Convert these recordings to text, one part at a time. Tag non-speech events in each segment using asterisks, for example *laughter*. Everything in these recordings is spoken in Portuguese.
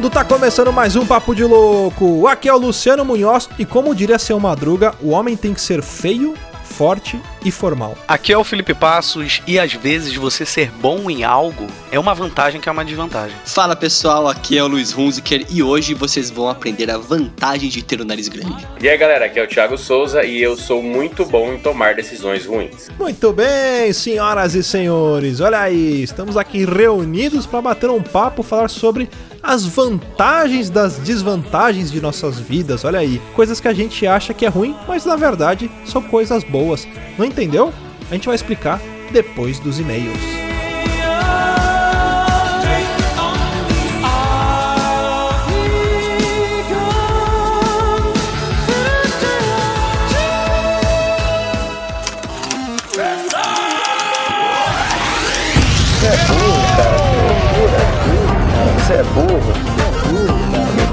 vagabundo! Tá começando mais um Papo de Louco! Aqui é o Luciano Munhoz e, como diria seu Madruga, o homem tem que ser feio, forte e formal. Aqui é o Felipe Passos e às vezes você ser bom em algo é uma vantagem que é uma desvantagem. Fala pessoal, aqui é o Luiz Hunziker e hoje vocês vão aprender a vantagem de ter o um nariz grande. E aí galera, aqui é o Thiago Souza e eu sou muito bom em tomar decisões ruins. Muito bem, senhoras e senhores, olha aí, estamos aqui reunidos para bater um papo, falar sobre as vantagens das desvantagens de nossas vidas. Olha aí, coisas que a gente acha que é ruim, mas na verdade são coisas boas. Não entendeu? A gente vai explicar depois dos e-mails.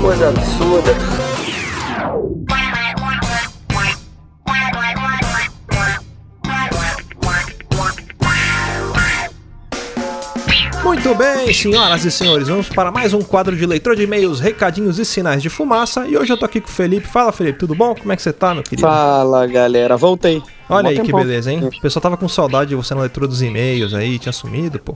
Coisa absurda. Muito bem, senhoras e senhores, vamos para mais um quadro de leitura de e-mails, recadinhos e sinais de fumaça. E hoje eu tô aqui com o Felipe. Fala, Felipe, tudo bom? Como é que você tá, meu querido? Fala, galera. Voltei. Olha aí que beleza, hein? O pessoal tava com saudade de você na leitura dos e-mails aí, tinha sumido, pô.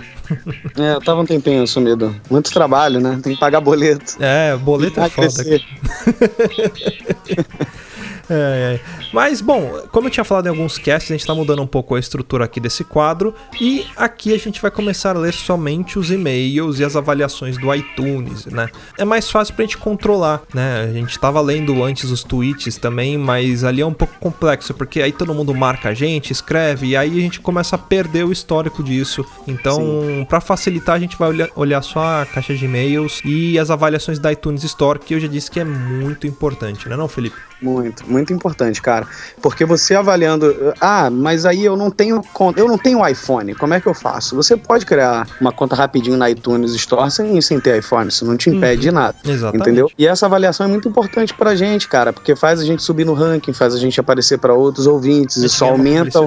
É, eu tava um tempinho sumido. Muito trabalho, né? Tem que pagar boleto. É, boleto é foda. *laughs* É, é. Mas, bom, como eu tinha falado em alguns casts, a gente tá mudando um pouco a estrutura aqui desse quadro. E aqui a gente vai começar a ler somente os e-mails e as avaliações do iTunes, né? É mais fácil pra gente controlar, né? A gente tava lendo antes os tweets também, mas ali é um pouco complexo, porque aí todo mundo marca a gente, escreve, e aí a gente começa a perder o histórico disso. Então, para facilitar, a gente vai olhar, olhar só a caixa de e-mails e as avaliações da iTunes Store, que eu já disse que é muito importante, né, não, Felipe? Muito, muito importante, cara. Porque você avaliando, ah, mas aí eu não tenho conta, eu não tenho iPhone, como é que eu faço? Você pode criar uma conta rapidinho na iTunes Store sem, sem ter iPhone, isso não te impede uhum. de nada. Exatamente. Entendeu? E essa avaliação é muito importante pra gente, cara, porque faz a gente subir no ranking, faz a gente aparecer para outros ouvintes, isso aumenta.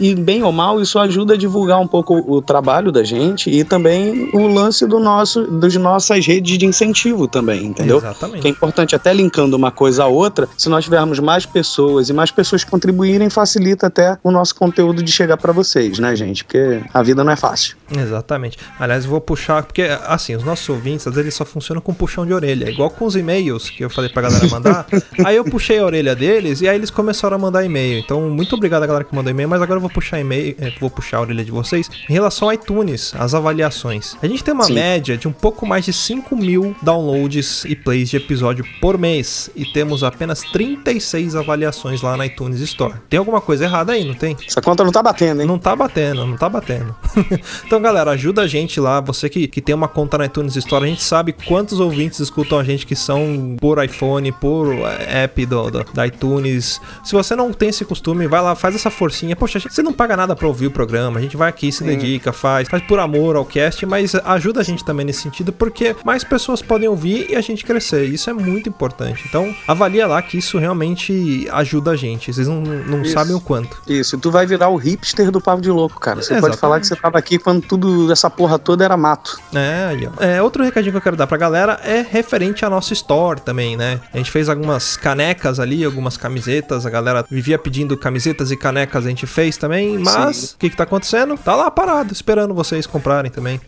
E bem ou mal, isso ajuda a divulgar um pouco o trabalho da gente e também o lance do nosso, das nossas redes de incentivo também, entendeu? Exatamente. Que é importante, até linkando uma coisa a outra, se nós tivermos mais pessoas e mais pessoas contribuírem, facilita até o nosso conteúdo de chegar para vocês, né, gente? Porque a vida não é fácil. Exatamente. Aliás, eu vou puxar, porque assim, os nossos ouvintes, às vezes eles só funcionam com puxão de orelha, igual com os e-mails que eu falei pra galera mandar. *laughs* aí eu puxei a orelha deles e aí eles começaram a mandar e-mail. Então, muito obrigado a galera que mandou e-mail, mas agora eu vou puxar e-mail, eh, vou puxar a orelha de vocês em relação ao iTunes, as avaliações. A gente tem uma Sim. média de um pouco mais de 5 mil downloads e plays de episódio por mês e temos apenas 36 avaliações lá na iTunes Store. Tem alguma coisa errada aí, não tem? Essa conta não tá batendo, hein? Não tá batendo, não tá batendo. *laughs* então, galera, ajuda a gente lá. Você que, que tem uma conta na iTunes Store, a gente sabe quantos ouvintes escutam a gente que são por iPhone, por app do, do, da iTunes. Se você não tem esse costume, vai lá, faz essa forcinha. Poxa, você não paga nada pra ouvir o programa. A gente vai aqui, se Sim. dedica, faz, faz por amor ao cast, mas ajuda a gente também nesse sentido, porque mais pessoas podem ouvir e a gente crescer. Isso é muito importante. Então, avalia lá que isso realmente ajuda a gente. Vocês não, não sabem o quanto. Isso, tu vai virar o hipster do Pavo de Louco, cara. Você pode falar que você tava aqui quando tudo, essa porra toda era mato. É, aí, ó. É, outro recadinho que eu quero dar pra galera é referente à nossa store também, né? A gente fez algumas canecas ali, algumas camisetas. A galera vivia pedindo camisetas e canecas, a gente fez também. Mas, o que que tá acontecendo? Tá lá parado, esperando vocês comprarem também.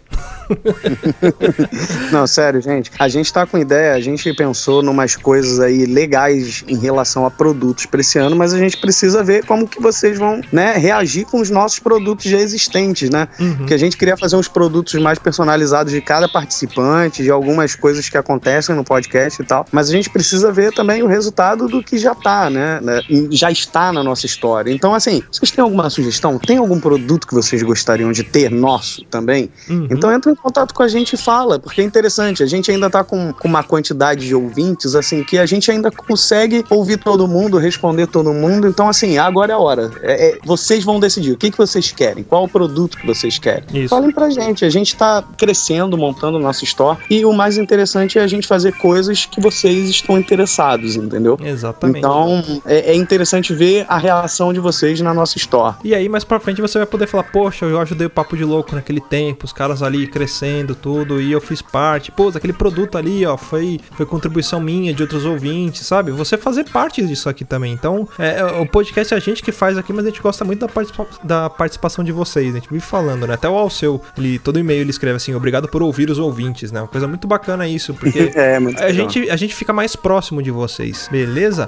*laughs* não, sério, gente. A gente tá com ideia, a gente pensou numas coisas aí legais em relação a produtos para esse ano, mas a gente precisa ver como que vocês vão, né, reagir com os nossos produtos já existentes, né? Uhum. Que a gente queria fazer uns produtos mais personalizados de cada participante, de algumas coisas que acontecem no podcast e tal, mas a gente precisa ver também o resultado do que já tá, né? né já está na nossa história. Então, assim, vocês têm alguma sugestão? Tem algum produto que vocês gostariam de ter nosso também? Uhum. Então entra em contato com a gente e fala, porque é interessante. A gente ainda tá com, com uma quantidade de ouvintes, assim, que a gente ainda consegue ouvir todo mundo, responder todo mundo. Então, assim, agora é a hora. É, é, vocês vão decidir o que, que vocês querem, qual o produto que vocês querem. Isso. Falem pra gente. A gente tá crescendo, montando o nosso store. E o mais interessante é a gente fazer coisas que vocês estão interessados, entendeu? Exatamente. Então, é, é interessante ver a reação de vocês na nossa store. E aí, mais pra frente, você vai poder falar: Poxa, eu ajudei o Papo de Louco naquele tempo, os caras ali ali crescendo tudo e eu fiz parte. Pô, aquele produto ali, ó, foi, foi contribuição minha, de outros ouvintes, sabe? Você fazer parte disso aqui também. Então, é, o podcast é a gente que faz aqui, mas a gente gosta muito da, participa da participação de vocês. A gente vive falando, né? Até o Alceu, ele, todo e-mail ele escreve assim, obrigado por ouvir os ouvintes, né? Uma coisa muito bacana isso, porque *laughs* É, a legal. gente, a gente fica mais próximo de vocês, beleza?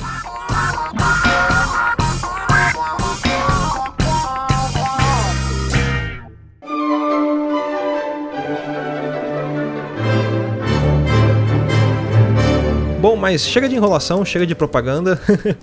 Mas chega de enrolação, chega de propaganda. *laughs*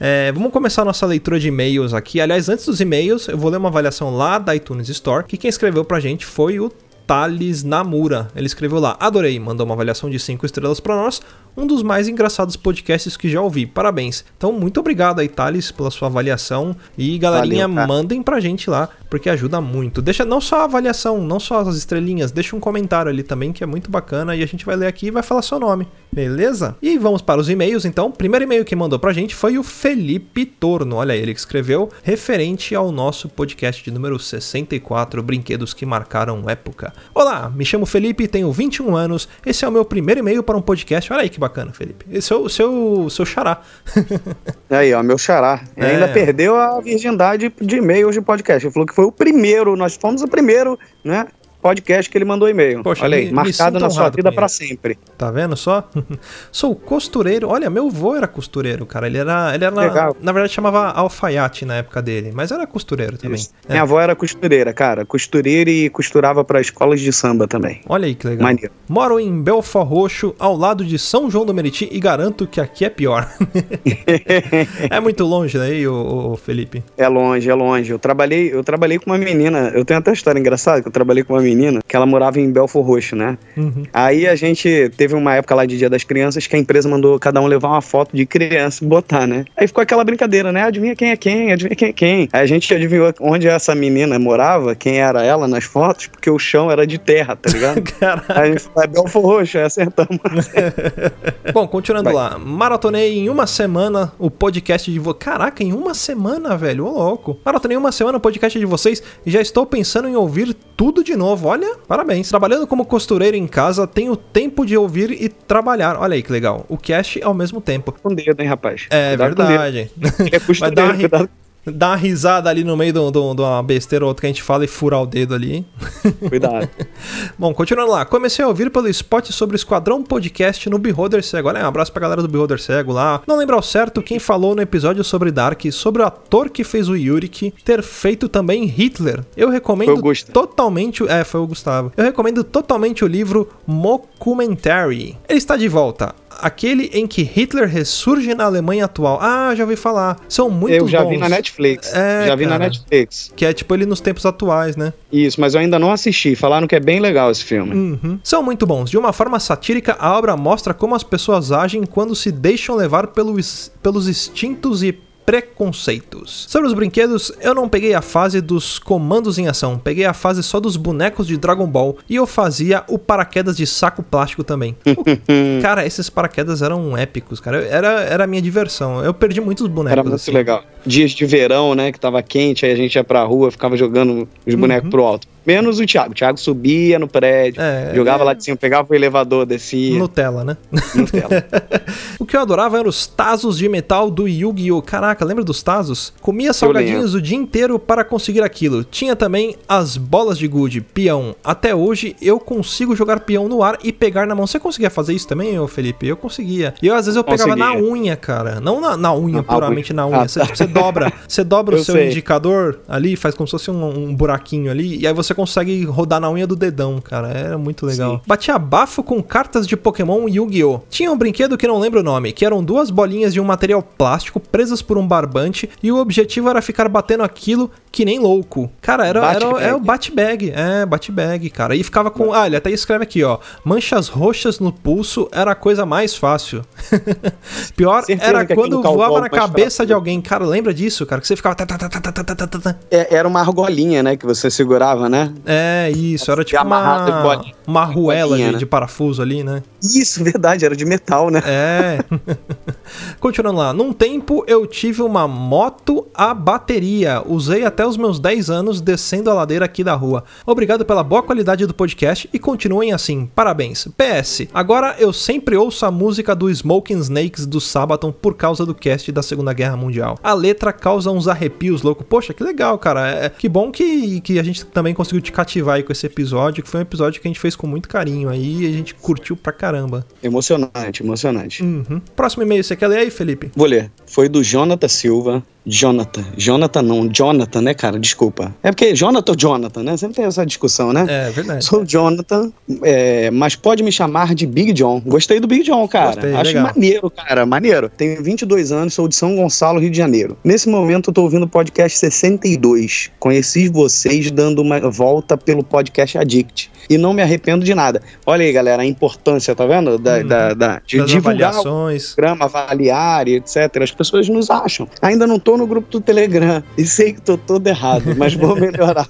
É, vamos começar a nossa leitura de e-mails aqui. Aliás, antes dos e-mails, eu vou ler uma avaliação lá da iTunes Store, que quem escreveu pra gente foi o Thales Namura. Ele escreveu lá: Adorei, mandou uma avaliação de 5 estrelas pra nós. Um dos mais engraçados podcasts que já ouvi. Parabéns. Então, muito obrigado aí, Thales, pela sua avaliação. E galerinha, Valeu, mandem pra gente lá, porque ajuda muito. Deixa não só a avaliação, não só as estrelinhas, deixa um comentário ali também, que é muito bacana. E a gente vai ler aqui e vai falar seu nome. Beleza? E vamos para os e-mails, então. O primeiro e-mail que mandou pra gente foi o Felipe Torno. Olha ele que escreveu, referente ao nosso podcast de número 64, Brinquedos que Marcaram Época. Olá, me chamo Felipe, tenho 21 anos. Esse é o meu primeiro e-mail para um podcast. Olha aí que bacana, Felipe. Esse é o seu, seu xará. *laughs* Aí, ó, meu xará. É. Ainda perdeu a virgindade de e-mails de podcast. Ele falou que foi o primeiro, nós fomos o primeiro, né? Podcast que ele mandou e-mail. Poxa, Olha aí, me- me marcado sinto na sua vida isso. sempre. Tá vendo só? *laughs* Sou costureiro. Olha, meu avô era costureiro, cara. Ele era. Ele era Legal. na verdade, chamava alfaiate na época dele, mas era costureiro também. É. Minha avó era costureira, cara. Costureira e costurava pra escolas de samba também. Olha aí que legal. Maneiro. Moro em Belfort Roxo, ao lado de São João do Meriti, e garanto que aqui é pior. *laughs* é muito longe daí, ô, ô, Felipe. É longe, é longe. Eu trabalhei, eu trabalhei com uma menina. Eu tenho até uma história engraçada que eu trabalhei com uma menina que ela morava em Belfort Roxo, né? Uhum. Aí a gente teve uma época lá de Dia das Crianças que a empresa mandou cada um levar uma foto de criança e botar, né? Aí ficou aquela brincadeira, né? Adivinha quem é quem? Adivinha quem é quem? Aí a gente adivinhou onde essa menina morava, quem era ela nas fotos, porque o chão era de terra, tá ligado? *laughs* Caraca. Aí a gente falou, é Belfort Roxo, aí acertamos. *laughs* Bom, continuando Vai. lá. Maratonei em uma semana o podcast de vocês. Caraca, em uma semana, velho. Ô, louco. Maratonei uma semana o podcast de vocês e já estou pensando em ouvir tudo de novo. Olha, parabéns. Trabalhando como costureiro em casa, tenho tempo de ouvir e trabalhar. Olha aí que legal. O cast ao mesmo tempo. com dedo, hein, rapaz? É Cuidado verdade. Ele é *laughs* Vai dar uma, costureiro, cuidado, dar uma risada ali no meio de uma besteira ou outra que a gente fala e furar o dedo ali. cuidado. *laughs* Bom, continuando lá. Comecei a ouvir pelo spot sobre o Esquadrão Podcast no Beholder Cego. Olha, um abraço pra galera do Beholder Cego lá. Não lembro ao certo quem falou no episódio sobre Dark, sobre o ator que fez o Yurik ter feito também Hitler. Eu recomendo totalmente... É, foi o Gustavo. Eu recomendo totalmente o livro Mockumentary. Ele está de volta. Aquele em que Hitler ressurge na Alemanha atual. Ah, já ouvi falar. São muito eu já bons. vi na Netflix. É, já vi na cara. Netflix. Que é tipo ele nos tempos atuais, né? Isso, mas eu ainda não assisti. Falaram que é bem legal esse filme. Uhum. São muito bons. De uma forma satírica, a obra mostra como as pessoas agem quando se deixam levar pelos, pelos instintos e preconceitos. Sobre os brinquedos, eu não peguei a fase dos comandos em ação, peguei a fase só dos bonecos de Dragon Ball e eu fazia o paraquedas de saco plástico também. *laughs* Cara, esses paraquedas eram épicos, cara. Era, era a minha diversão. Eu perdi muitos bonecos. Era muito assim. legal. Dias de verão, né? Que tava quente, aí a gente ia pra rua, ficava jogando os Uhum. bonecos pro alto. Menos o Thiago. O Thiago subia no prédio, É, jogava é. lá de cima, pegava o elevador, descia. Nutella, né? Nutella. *laughs* o que eu adorava eram os Tazos de metal do Yu-Gi-Oh! Caraca, lembra dos Tazos? Comia salgadinhos o dia inteiro para conseguir aquilo. Tinha também as bolas de gude, peão. Até hoje eu consigo jogar peão no ar e pegar na mão. Você conseguia fazer isso também, ô Felipe? Eu conseguia. E eu às vezes eu pegava na Conseguia. unha, cara. Não na, na unha, Na puramente na unha. unha. Ah, Você, tá. você dobra, *laughs* você dobra o Eu seu sei. indicador ali, faz como se fosse um, um buraquinho ali, e aí você consegue rodar na unha do dedão, cara. Era muito legal. Sim. Batia bafo com cartas de Pokémon Yu-Gi-Oh! Tinha um brinquedo que não lembro o nome, que eram duas bolinhas de um material plástico presas por um barbante e o objetivo era ficar batendo aquilo que nem louco. Cara, era, era é o bat-bag. É, bat-bag, cara. E ficava com. Ah, ele até escreve aqui, ó. Manchas roxas no pulso era a coisa mais fácil. *laughs* Pior Certeza era quando voava na cabeça de alguém. Cara, lembra disso, cara? Que você ficava. É, era uma argolinha, né? Que você segurava, né? É, isso. Era tipo uma, uma arruela de, de parafuso ali, né? Isso, *laughs* verdade. Era de metal, né? É. *laughs* Continuando lá. Num tempo eu tive uma moto a bateria. Usei até os meus 10 anos descendo a ladeira aqui da rua. Obrigado pela boa qualidade do podcast e continuem assim. Parabéns. PS. Agora eu sempre ouço a música do Smoking Snakes do Sabaton por causa do cast da Segunda Guerra Mundial. A letra causa uns arrepios louco. Poxa, que legal, cara. É, que bom que, que a gente também conseguiu te cativar aí com esse episódio, que foi um episódio que a gente fez com muito carinho aí e a gente curtiu pra caramba. Emocionante, emocionante. Uhum. Próximo e-mail, você quer ler aí, Felipe? Vou ler. Foi do Jonathan Silva. Jonathan. Jonathan não, Jonathan, né, cara? Desculpa. É porque Jonathan ou Jonathan, né? Sempre tem essa discussão, né? É, verdade. Sou Jonathan, é, mas pode me chamar de Big John. Gostei do Big John, cara. Gostei, Acho legal. maneiro, cara, maneiro. Tenho 22 anos, sou de São Gonçalo, Rio de Janeiro. Nesse momento eu tô ouvindo o podcast 62. Conheci vocês dando uma volta pelo podcast Addict. E não me arrependo de nada. Olha aí, galera, a importância, tá vendo? Da, Uhum. da, da- de divulgar o avaliações. programa, avaliar e etc. As pessoas nos acham. Ainda não tô no grupo do Telegram e sei que tô todo errado, mas vou *laughs* melhorar.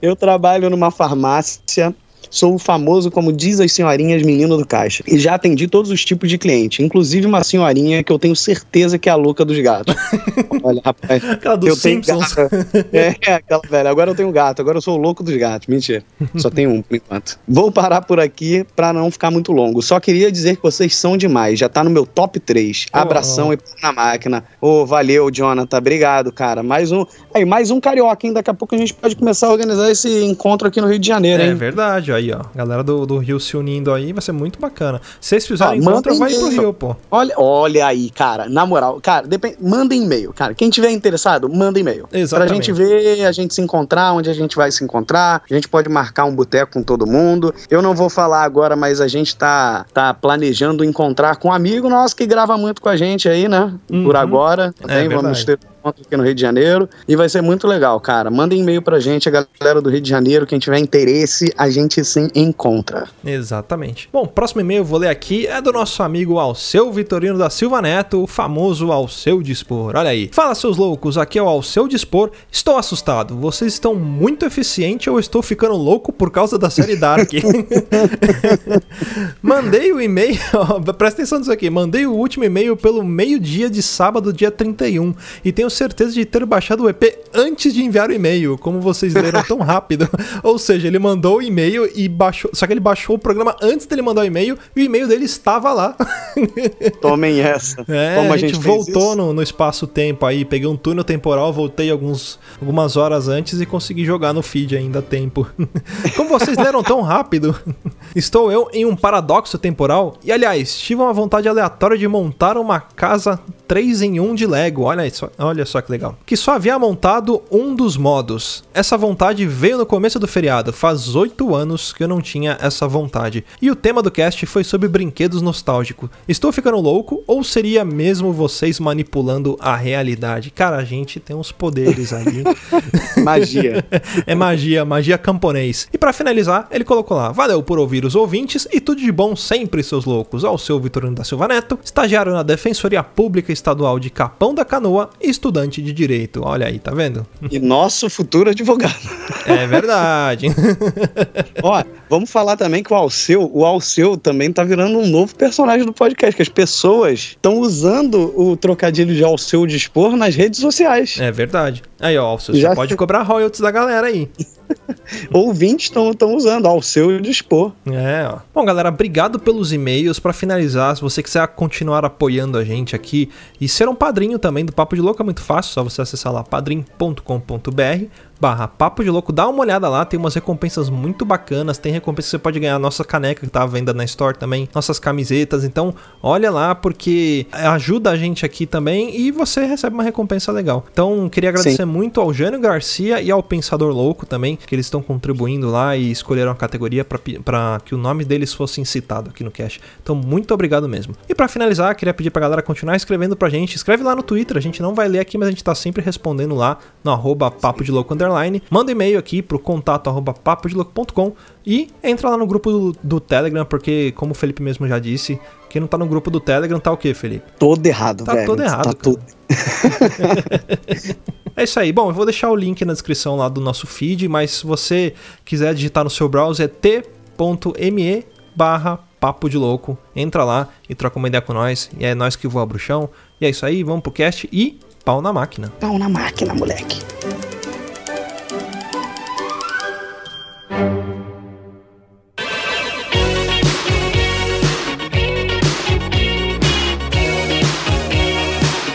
Eu trabalho numa farmácia. Sou o famoso, como diz as senhorinhas, menino do caixa. E já atendi todos os tipos de cliente, inclusive uma senhorinha que eu tenho certeza que é a louca dos gatos. *laughs* Olha, rapaz, Aquela dos eu tenho Simpsons. gato. É, aquela velha. Agora eu tenho gato, agora eu sou o louco dos gatos. Mentira. Só tenho um por enquanto. Vou parar por aqui pra não ficar muito longo. Só queria dizer que vocês são demais. Já tá no meu top 3. Abração Oh. e na máquina. Ô, valeu, Jonathan. Obrigado, cara. Mais um. Aí, mais um carioca, hein? Daqui a pouco a gente pode começar a organizar esse encontro aqui no Rio de Janeiro, É hein? Verdade, aí ó. Galera do, do Rio se unindo aí, vai ser muito bacana. Se vocês fizerem Ah, encontro, vai pro. Rio, pô. Olha, olha aí, cara, na moral, cara, depende, manda e-mail, cara. Quem tiver interessado, manda e-mail. Exatamente. Pra gente ver, a gente se encontrar, onde a gente vai se encontrar. A gente pode marcar um boteco com todo mundo. Eu não vou falar agora, mas a gente tá, tá planejando encontrar com um amigo nosso que grava muito com a gente aí, né? Uhum. Por agora. Também vamos verdade. ter encontro aqui no Rio de Janeiro. E vai ser muito legal, cara. Manda e-mail pra gente, a galera do Rio de Janeiro. Quem tiver interesse, a gente se encontra. Exatamente. Bom, próximo e-mail eu vou ler aqui é do nosso amigo Alceu Vitorino da Silva Neto, o famoso Alceu Dispor. Olha aí. Fala, seus loucos, aqui é o Alceu Dispor. Estou assustado. Vocês estão muito eficientes ou estou ficando louco por causa da série Dark? *laughs* *laughs* Mandei o e-mail, *laughs* presta atenção nisso aqui. Mandei o último e-mail pelo meio-dia de sábado, dia 31. E tenho certeza de ter baixado o EP antes de enviar o e-mail, como vocês leram tão *laughs* rápido. Ou seja, ele mandou o e-mail e baixou. Só que ele baixou o programa antes dele mandar o e-mail e o e-mail dele estava lá. *laughs* Tomem essa. É, Como a gente, fez voltou isso? no, no espaço-tempo aí, peguei um túnel temporal, voltei alguns, algumas horas antes e consegui jogar no feed ainda a tempo. *laughs* Como vocês leram tão rápido, estou eu em um paradoxo temporal e, aliás, tive uma vontade aleatória de montar uma casa 3 em 1 de Lego. Olha, só, olha só que legal. Que só havia montado um dos modos. Essa vontade veio no começo do feriado. Faz 8 anos que eu não tinha essa vontade. E o tema do cast foi sobre brinquedos nostálgicos. Estou ficando louco ou seria mesmo vocês manipulando a realidade? Cara, a gente tem uns poderes aí. *laughs* Magia. *laughs* é magia, magia camponês. E pra finalizar, ele colocou lá: Valeu por ouvir os ouvintes e tudo de bom sempre, seus loucos. Ao seu Vitorino da Silva Neto, estagiário na Defensoria Pública Estadual de Capão da Canoa e estudante de Direito. Olha aí, tá vendo? E nosso futuro advogado. É verdade. *laughs* Ó, vamos falar também que o Alceu, o Alceu também tá virando um novo personagem do podcast, que as pessoas estão usando o trocadilho de Alceu dispor nas redes sociais. é verdade. Aí, ó, você Já pode sei. cobrar royalties da galera aí. *laughs* Ouvintes estão usando Alceu dispor. É, ó. Bom, galera, obrigado pelos e-mails. Pra finalizar, se você quiser continuar apoiando a gente aqui e ser um padrinho também do Papo de Louco, é muito fácil, só você acessar lá padrim.com.br barra Papo de Louco, dá uma olhada lá, tem umas recompensas muito bacanas, tem recompensa que você pode ganhar, nossa caneca que tá à venda na Store também, nossas camisetas, então olha lá porque ajuda a gente aqui também e você recebe uma recompensa legal. Então queria agradecer muito ao Jânio Garcia e ao Pensador Louco também, que eles estão contribuindo lá e escolheram a categoria para que o nome deles fosse citado aqui no cast. Então muito obrigado mesmo. E para finalizar, queria pedir pra galera continuar escrevendo pra gente, escreve lá no Twitter, a gente não vai ler aqui, mas a gente tá sempre respondendo lá no arroba papo de louco underline. Manda e-mail aqui pro contato arroba papodelouco.com e entra lá no grupo do, do Telegram, porque como o Felipe mesmo já disse, quem não tá no grupo do Telegram tá o quê, Felipe? Todo errado, Tá velho. todo errado, Tá cara. tudo. *laughs* É isso aí. Bom, eu vou deixar o link na descrição lá do nosso feed, mas se você quiser digitar no seu browser é t.me barra papo de louco. Entra lá e troca uma ideia com nós. E é nós que voa bruxão. E é isso aí, vamos pro cast e Pau na máquina. Pau na máquina, moleque.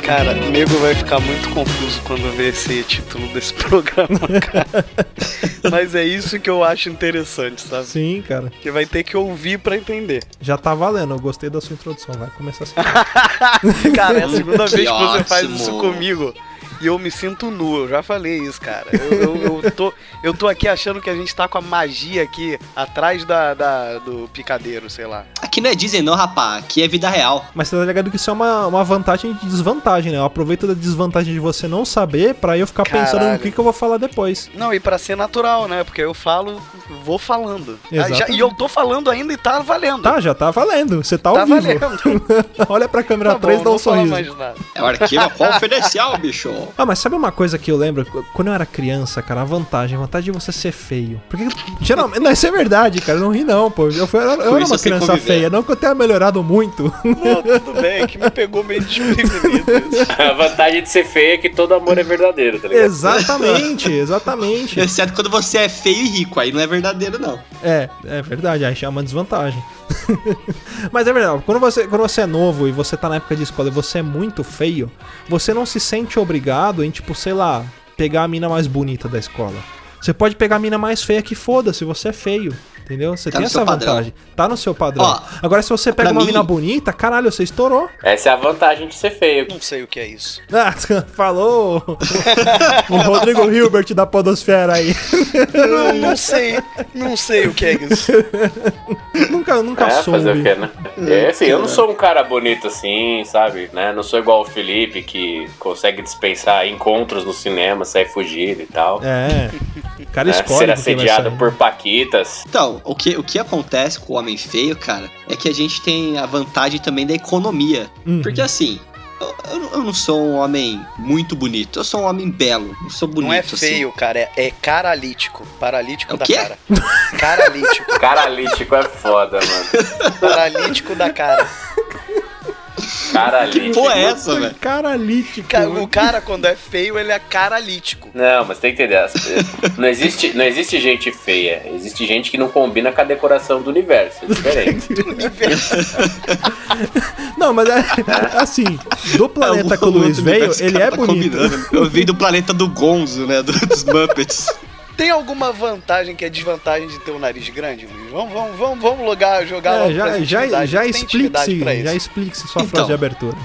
Cara, o nego vai ficar muito confuso quando ver esse título desse *laughs* programa, cara. Mas é isso que eu acho interessante, sabe? Sim, cara. Que vai ter que ouvir pra entender. Já tá valendo. Eu gostei da sua introdução. Vai começar assim. *laughs* Cara, é a segunda vez que você faz isso comigo. E eu me sinto nu, eu já falei isso, cara. Eu, eu, eu tô, eu tô aqui achando que a gente tá com a magia aqui atrás da, da- do picadeiro, sei lá. Aqui não é Disney não, rapá. Aqui é vida real. Mas você tá ligado que isso é uma, uma vantagem e desvantagem, né? Eu aproveito da desvantagem de você não saber pra eu ficar pensando no Caralho. que, que eu vou falar depois. Não, e pra ser natural, né? Porque eu falo, vou falando. Ah, já- e eu tô falando ainda e tá valendo. Tá, já tá valendo. Você tá ao Tá vivo. valendo. *laughs* Olha pra câmera Tá 3 bom, dá um sorriso. É o arquivo *laughs* confidencial, bicho. Ah, mas sabe uma coisa que eu lembro? Qu- Quando eu era criança, cara, a vantagem, a vantagem de você ser feio. Porque, geralmente, não, isso é verdade, cara, não ri não, pô. Eu, fui, eu, eu era uma criança conviver. feia, não que eu tenha melhorado muito. Não, tudo bem, é que me pegou meio desprevenido. isso. *laughs* A vantagem de ser feio é que todo amor é verdadeiro, tá ligado? exatamente, exatamente. Exceto quando você é feio e rico, aí não é verdadeiro, não. É, é verdade, aí é uma desvantagem. *laughs* Mas é verdade, quando você, quando você é novo e você tá na época de escola e você é muito feio, você não se sente obrigado em, tipo, sei lá, pegar a mina mais bonita da escola. Você pode pegar a mina mais feia que foda-se, você é feio. Entendeu? Você Tá tem essa seu padrão. vantagem. Tá no seu padrão. Ó, Agora, se você pega uma mim- mina bonita, caralho, você estourou. Essa é a vantagem de ser feio. Não sei o que é isso. Ah, *laughs* falou o Rodrigo Hilbert da Podosfera aí. Não, não sei. Não sei o que é isso. nunca nunca É, soube. fazer o quê, né? É assim, eu não sou um cara bonito assim, sabe? Né? Não sou igual o Felipe que consegue dispensar encontros no cinema, sair fugido e tal. É. O cara né? escolhe Ser assediado por paquitas. Então, o que, o que acontece com o homem feio, cara, é que a gente tem a vantagem também da economia. Uhum. Porque assim, eu, eu não- eu não sou um homem muito bonito, eu sou um homem belo, não sou bonito. Não é assim. feio, cara. É, é caralítico. Paralítico É o da quê? cara. Caralítico. Caralítico é foda, mano. Paralítico da cara. Caralítico. Pô, é essa, velho? Caralítico. Ca- O cara, quando é feio, ele é caralítico. Não, mas tem que entender. Não existe, não existe gente feia. Existe gente que não combina com a decoração do universo. É diferente. *laughs* *laughs* Não, mas é assim, do planeta É, que o Luiz veio, universo que ele é tá bonito. combinando. Eu vim do planeta do Gonzo, né? do- Dos Muppets. *laughs* Tem alguma vantagem que é desvantagem de ter um nariz grande, Luiz? Vamos, vamos, vamos, vamos logar, jogar É, logo já, pras já, intimidades. já explique-se, já isso. explique-se sua Então. frase de abertura.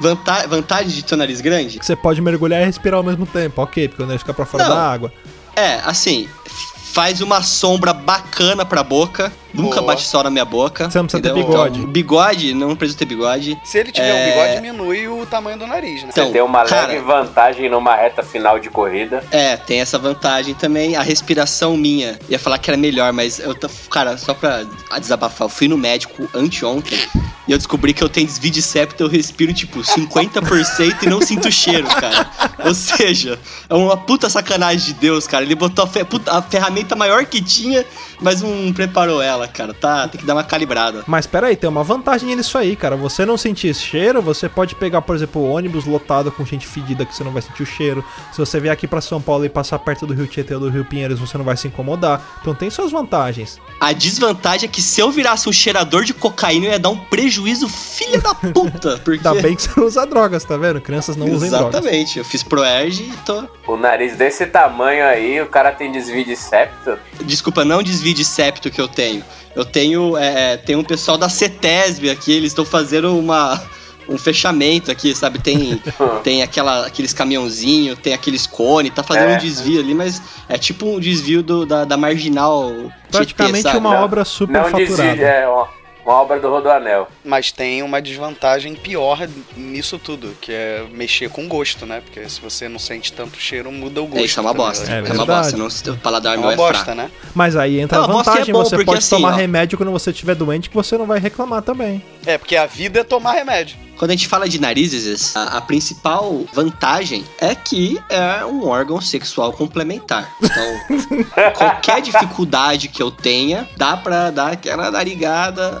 Vanta vantagem de ter um nariz grande? Que você pode mergulhar e respirar ao mesmo tempo, ok, porque o nariz fica pra fora Não. da água. É, assim, faz uma sombra bacana pra boca. Nunca Boa. bate sol na minha boca. Você não precisa ter entendeu? bigode. Então, bigode, não precisa ter bigode. Se ele tiver um É. bigode, diminui o tamanho do nariz, né? Então, Você tem uma cara, leve vantagem numa reta final de corrida. É, tem essa vantagem também. A respiração minha. Ia falar que era melhor, mas eu tô. Cara, só pra desabafar, eu fui no médico anteontem e eu descobri que eu tenho desvio de septo, eu respiro tipo 50% e não sinto cheiro, cara. Ou seja, é uma puta sacanagem de Deus, cara. Ele botou a, fe- puta- a ferramenta maior que tinha, mas não preparou ela, cara. Tá, tem que dar uma calibrada. Mas pera aí, tem uma vantagem nisso aí, cara. Você não sentir esse cheiro, você pode pegar, por exemplo, o ônibus lotado com gente fedida que você não vai sentir o cheiro. Se você vier aqui pra São Paulo e passar perto do Rio Tietê ou do Rio Pinheiros, você não vai se incomodar. Então tem suas vantagens. A desvantagem é que se eu virasse um cheirador de cocaína, eu ia dar um prejuízo filha da puta. *laughs* Porque... Ainda bem que você não usa drogas, tá vendo? Crianças não usem drogas. Exatamente, eu fiz Proerge e tô. O nariz desse tamanho aí, o cara tem desvio de septo. Desculpa, não desvio de septo que eu tenho. Eu tenho. É, tem um pessoal da CETESB aqui, eles estão fazendo uma. Um fechamento aqui, sabe? Tem, *laughs* tem aquela, aqueles caminhãozinhos, tem aqueles cones, tá fazendo É. um desvio ali, mas é tipo um desvio do, da, da marginal. Praticamente Tietê, sabe? uma Não. obra super Não desvio, faturada. é uma, uma obra do Rodoanel. Mas tem uma desvantagem pior nisso tudo, que é mexer com gosto, né? Porque se você não sente tanto cheiro, muda o gosto. É, isso é uma bosta. É É, uma verdade. bosta. Não, o paladar É uma é bosta, fraco. né? Mas aí entra Não, a bosta vantagem, é bom, você pode assim, tomar ó. remédio quando você estiver doente que você não vai reclamar também. É, porque a vida é tomar remédio. Quando a gente fala de narizes, a, a principal vantagem é que é um órgão sexual complementar. Então, *laughs* qualquer dificuldade que eu tenha, dá pra dar aquela narigada.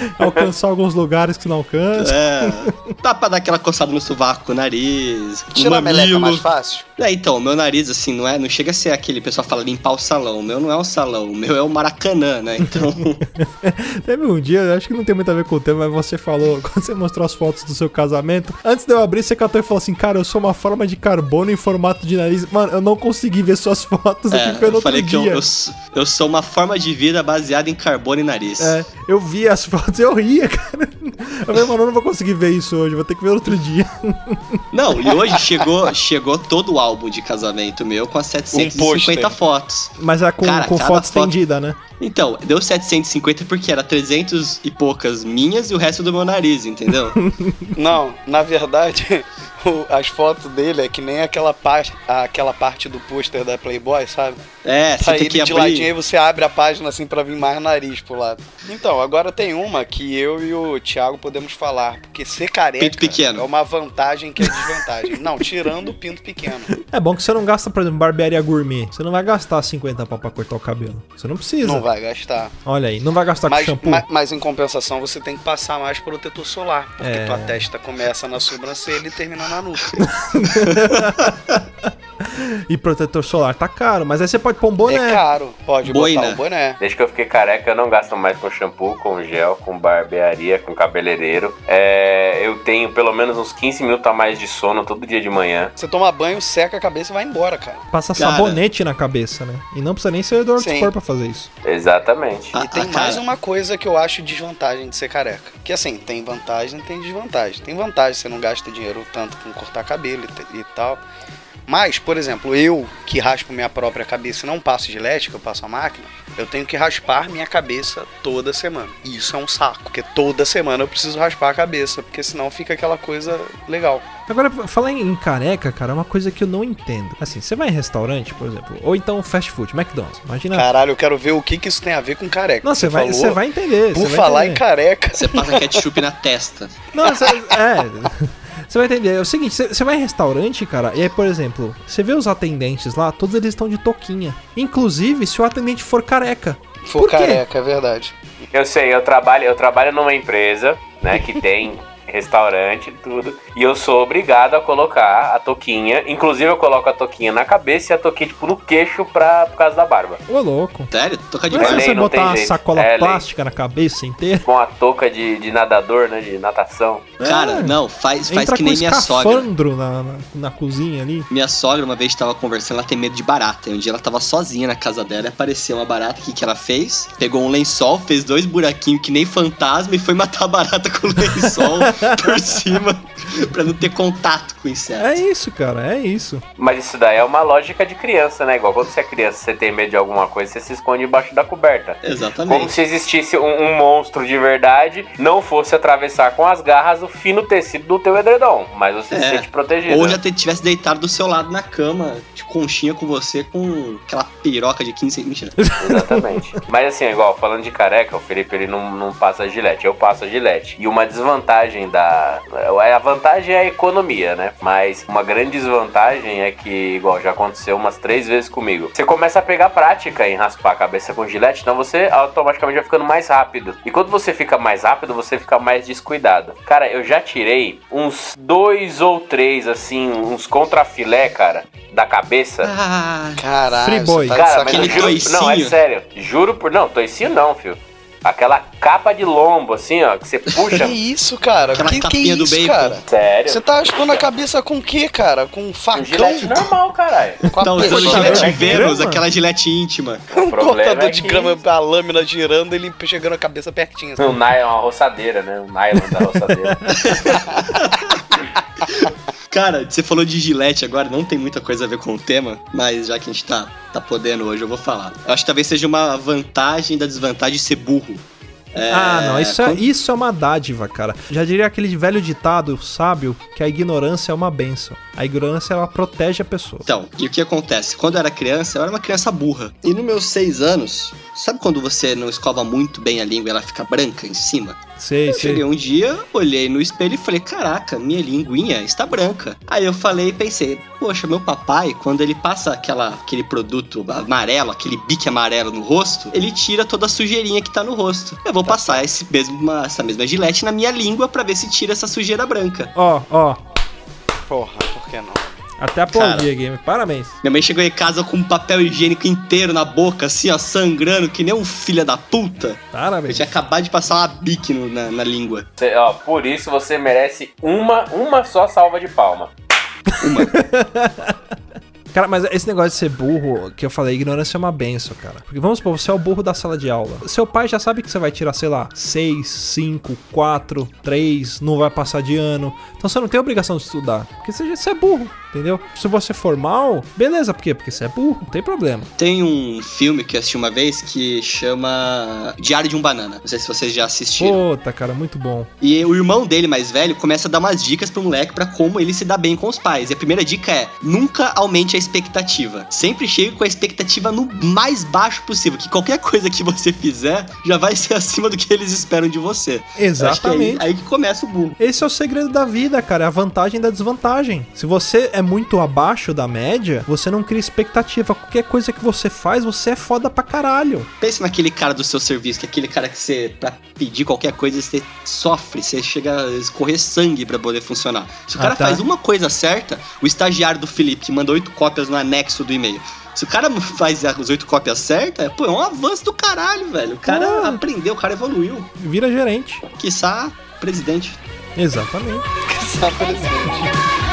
*laughs* Alcançar alguns lugares que não alcança. É, dá pra dar aquela coçada no sovaco, nariz, Tirar a meleca mais fácil? É, então, meu nariz, assim, não é, não chega a ser aquele pessoal fala limpar o salão. O meu não é um salão, o meu é o Maracanã, né? Então, *laughs* Teve um dia, acho que não tem muito a ver com o tema, mas você falou, *laughs* quando você mostrou as fotos do seu casamento, antes de eu abrir, você catou e falou assim, cara, eu sou uma forma de carbono em formato de nariz. Mano, eu não consegui ver suas fotos é, aqui pelo eu outro falei que eu, dia. eu, sou- eu sou uma forma de vida baseada em carbono e nariz. É, eu vi as fotos eu ria, cara. Eu falei, mano, eu não vou conseguir ver isso hoje, vou ter que ver outro dia. *laughs* Não, e hoje chegou, chegou todo o álbum de casamento meu com as 750 pôster. fotos. Mas é com, Cara, com foto foto- estendida, né? Então, deu 750 porque era 300 e poucas minhas e o resto do meu nariz, entendeu? *laughs* Não, na verdade, o- as fotos dele é que nem aquela, parte aquela parte do pôster da Playboy, sabe? É, você Tá tem ele que de ladinho aí abrir. você abre a página assim pra vir mais nariz pro lado. Então, agora tem uma que eu e o Thiago podemos falar, porque ser careca é uma vantagem que é desvantagem. não, tirando o pinto pequeno. É bom que você não gasta, por exemplo, barbearia gourmet. Você não vai gastar 50 pau pra cortar o cabelo. Você não precisa. Não vai gastar. Olha aí, não vai gastar Mas, com shampoo. ma- mas em compensação você tem que passar mais protetor solar, porque É. tua testa começa na sobrancelha e termina na nuca. *laughs* *laughs* E protetor solar tá caro, mas aí você pode pôr um boné. É caro, pode Boina. botar o boné. Desde que eu fiquei careca, eu não gasto mais com shampoo, com gel, com barbearia, com cabeleireiro. É, eu tenho pelo menos uns 15 minutos a mais de sono todo dia de manhã. Você toma banho, seca a cabeça e vai embora, cara. Passa Cara. sabonete na cabeça, né? E não precisa nem ser do Sim. sport pra fazer isso. Exatamente. Ah, E tem ah, mais cara. uma coisa que eu acho desvantagem de ser careca. Que assim, tem vantagem e tem desvantagem. Tem vantagem, você não gasta dinheiro tanto com cortar cabelo e, e tal. Mas, por exemplo, eu que raspo minha própria cabeça e não passo gilete, que eu passo a máquina, eu tenho que raspar minha cabeça toda semana. E isso é um saco, porque toda semana eu preciso raspar a cabeça, porque senão fica aquela coisa legal. Agora, falar em em careca, cara, é uma coisa que eu não entendo. Assim, você vai em restaurante, por exemplo, ou então fast food, McDonald's. Imagina. Caralho, eu quero ver o que, que isso tem a ver com careca. não, você vai, falou, você vai entender. Por falar em entender. careca. Você passa ketchup na testa. Não, você, é. *laughs* Você vai entender. É o seguinte, você, vai em restaurante, cara, e aí, por exemplo, você vê os atendentes lá, todos eles estão de touquinha. Inclusive, se o atendente for careca. For Por quê? careca, é verdade. Eu sei, eu trabalho, eu trabalho numa empresa, né, que *laughs* tem restaurante e tudo, e eu sou obrigado a colocar a touquinha, inclusive eu coloco a touquinha na cabeça e a touquinha tipo no queixo pra, por causa da barba. Ô, louco. Sério? Toca de Não é lei, você botar uma jeito. sacola É lei. plástica na cabeça inteira? Com a touca de, de nadador, né, de natação. Cara, É. não, faz, faz Entra que nem minha sogra. na, na, na cozinha ali. Minha sogra uma vez tava conversando, ela tem medo de barata. E um dia ela tava sozinha na casa dela e apareceu uma barata. O que, que ela fez? Pegou um lençol, fez dois buraquinhos que nem fantasma e foi matar a barata com o *laughs* lençol por cima pra não ter contato com o inseto. É isso, cara, é isso. Mas isso daí é uma lógica de criança, né? Igual quando você é criança, você tem medo de alguma coisa, você se esconde embaixo da coberta. Como Exatamente. se existisse um, um monstro de verdade, não fosse atravessar com as garras o fino tecido do teu edredom, mas você se É. sente protegido. Ou já te- tivesse deitado do seu lado na cama, de conchinha com você, com aquela piroca de 15 Mentira. Exatamente. *laughs* Mas assim, igual, falando de careca, o Felipe ele não, não passa gilete, eu passo a gilete. E uma desvantagem da. A vantagem é a economia, né? Mas uma grande desvantagem é que, igual, já aconteceu umas três vezes comigo. Você começa a pegar prática em raspar a cabeça com gilete, então você automaticamente vai ficando mais rápido. E quando você fica mais rápido, você fica mais descuidado. Cara, eu já tirei uns dois ou três, assim, uns contrafilé, cara, da cabeça. Ah, Caralho, Free boy. tá de Cara, mas eu juro. Não, é sério. Juro por. Não, toicinho não, filho. Aquela capa de lombo, assim, ó, que você puxa. Que isso, cara? Aquela que, que capinha do isso, bacon. cara? sério. Você tá raspando a cabeça com o quê, cara? Com um Um facão? gilete normal, caralho. Com a tá usando peixeira? gilete é Vênus, aquela gilete íntima. Um problema cortador é de grama, a lâmina girando, ele chegando a cabeça pertinho. assim. Um nylon, uma roçadeira, né? Um nylon da roçadeira. *laughs* Cara, você falou de gilete agora, não tem muita coisa a ver com o tema, mas já que a gente tá, tá podendo hoje, eu vou falar. Eu acho que talvez seja uma vantagem da desvantagem de ser burro. É, ah, não, isso é, isso é uma dádiva, cara. Já diria aquele velho ditado sábio que a ignorância é uma benção. A ignorância, ela protege a pessoa. Então, e o que acontece? Quando eu era criança, eu era uma criança burra. E nos meus seis anos, sabe quando você não escova muito bem a língua e ela fica branca em cima? Sei, Eu sei. cheguei um dia, olhei no espelho e falei, caraca, minha linguinha está branca. Aí eu falei e pensei, poxa, meu papai, quando ele passa aquela, aquele produto amarelo, aquele bique amarelo no rosto, ele tira toda a sujeirinha que tá no rosto. Eu vou passar esse mesmo, essa mesma gilete na minha língua pra ver se tira essa sujeira branca. Ó, ó. Porra, por que não? Até aplaudi, game. Parabéns. Minha mãe chegou em casa com um papel higiênico inteiro na boca, assim, ó, sangrando, que nem um filho da puta. Eu Parabéns. tinha acabado de passar uma bique no- na, na língua. Cê- ó, por isso você merece uma, uma só salva de palma. *laughs* Cara, mas esse negócio de ser burro, que eu falei, ignorância é uma benção, cara. Porque vamos supor, você é o burro da sala de aula. Seu pai já sabe que você vai tirar, sei lá, 6, 5, 4, 3, não vai passar de ano. Então você não tem obrigação de estudar. Porque você, você é burro, entendeu? Se você for mal, beleza, por quê? Porque você é burro, não tem problema. Tem um filme que eu assisti uma vez que chama Diário de um Banana. Não sei se vocês já assistiram. Puta, cara, muito bom. E o irmão dele, mais velho, começa a dar umas dicas pro moleque pra como ele se dá bem com os pais. E a primeira dica é: nunca aumente a expectativa. Sempre chegue com a expectativa no mais baixo possível. Que qualquer coisa que você fizer já vai ser *laughs* acima do que eles esperam de você. Acho que é aí, Exatamente. aí que começa o burro. Esse é o segredo da vida, cara. É a vantagem da desvantagem. Se você é muito abaixo da média, você não cria expectativa. Qualquer coisa que você faz, você é foda pra caralho. Pense naquele cara do seu serviço, que é aquele cara que você, pra pedir qualquer coisa, você sofre, você chega a escorrer sangue pra poder funcionar. Se o Ah, cara tá. faz uma coisa certa, o estagiário do Felipe, que mandou oito cópias no anexo do e-mail. Se o cara faz as oito cópias certas, pô, é um avanço do caralho, velho. O cara Pô. aprendeu, o cara evoluiu. Vira gerente. Quiçá presidente. Exatamente. Só presente.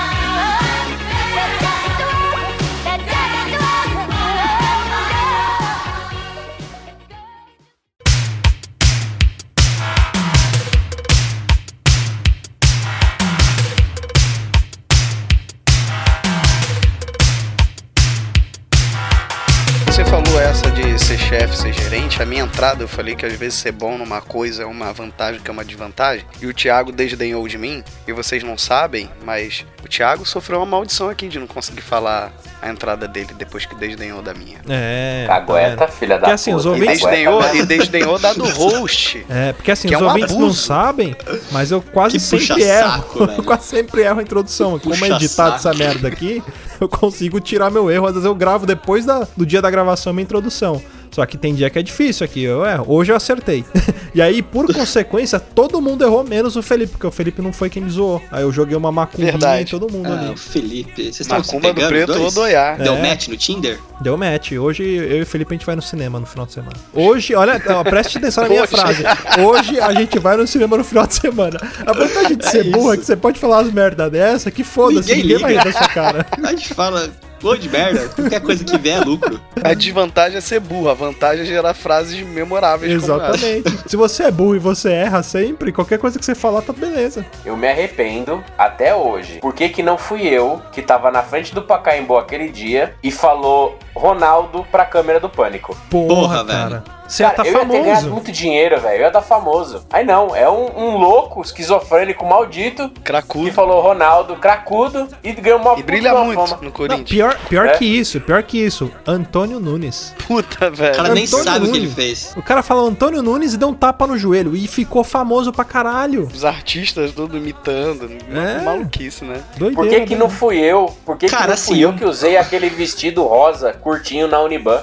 Você falou essa de ser chefe, ser gerente. A minha entrada, eu falei que às vezes ser bom numa coisa é uma vantagem, que é uma desvantagem. E o Thiago desdenhou de mim, e vocês não sabem, mas o Thiago sofreu uma maldição aqui de não conseguir falar a entrada dele depois que desdenhou da minha. É. Cagueta, vendo? filha da Porque assim, os puta. E ouvintes- desdenhou, e desdenhou da do host. É, porque assim, Que os é um ouvintes não abuso. sabem, mas eu quase Que sempre puxa erro. saco, velho. *laughs* eu quase sempre erro a introdução. Como é Puxa editado saco. essa merda aqui, eu consigo tirar meu erro. Às vezes eu gravo depois da- do dia da gravação minha introdução. Só que tem dia que é difícil aqui. Eu erro. Hoje eu acertei. *laughs* e aí, por consequência, todo mundo errou, menos o Felipe, porque o Felipe não foi quem me zoou. Aí eu joguei uma macumba em todo mundo Ah, ali. o Felipe. Vocês estão se Macumba do pegando preto dois? Odoiá. Deu É. match no Tinder? Deu match. Hoje eu e o Felipe a gente vai no cinema no final de semana. Hoje, olha, ó, preste atenção na minha frase. Hoje a gente vai no cinema no final de semana. A vantagem de ser É burro é que você pode falar as merda dessa, que foda-se, Ninguém ninguém, vai liga. rir da sua cara. *laughs* A gente fala, pô de merda, qualquer coisa que vier é lucro. A desvantagem é ser burro, a vantagem é gerar frases memoráveis. Exatamente. Se você é burro e você erra sempre, qualquer coisa que você falar tá beleza. Eu me arrependo até hoje. Por que, que não fui eu que tava na frente do Pacaembu aquele dia e falou Ronaldo pra câmera do pânico? Porra, Porra, cara. Você ia Cara, tá eu ia ter ganhado famoso. muito dinheiro, velho. Eu ia dar famoso. Aí não, é um, um louco, esquizofrênico, maldito, que Cracudo. falou Ronaldo, cracudo, e ganhou uma E brilha muito fama. no Não, Corinthians. pior, pior É? que isso, pior que isso. Antônio Nunes. Puta, O velho. cara nem Antônio sabe o que ele Nunes. fez. O cara falou Antônio Nunes e deu um tapa no joelho e ficou famoso pra caralho. Os artistas todos imitando. É. Maluquice, né? Doideira. Por que, que não fui eu? Por que, que Cara, não fui assim, eu eu- que usei aquele vestido rosa curtinho na Uniban?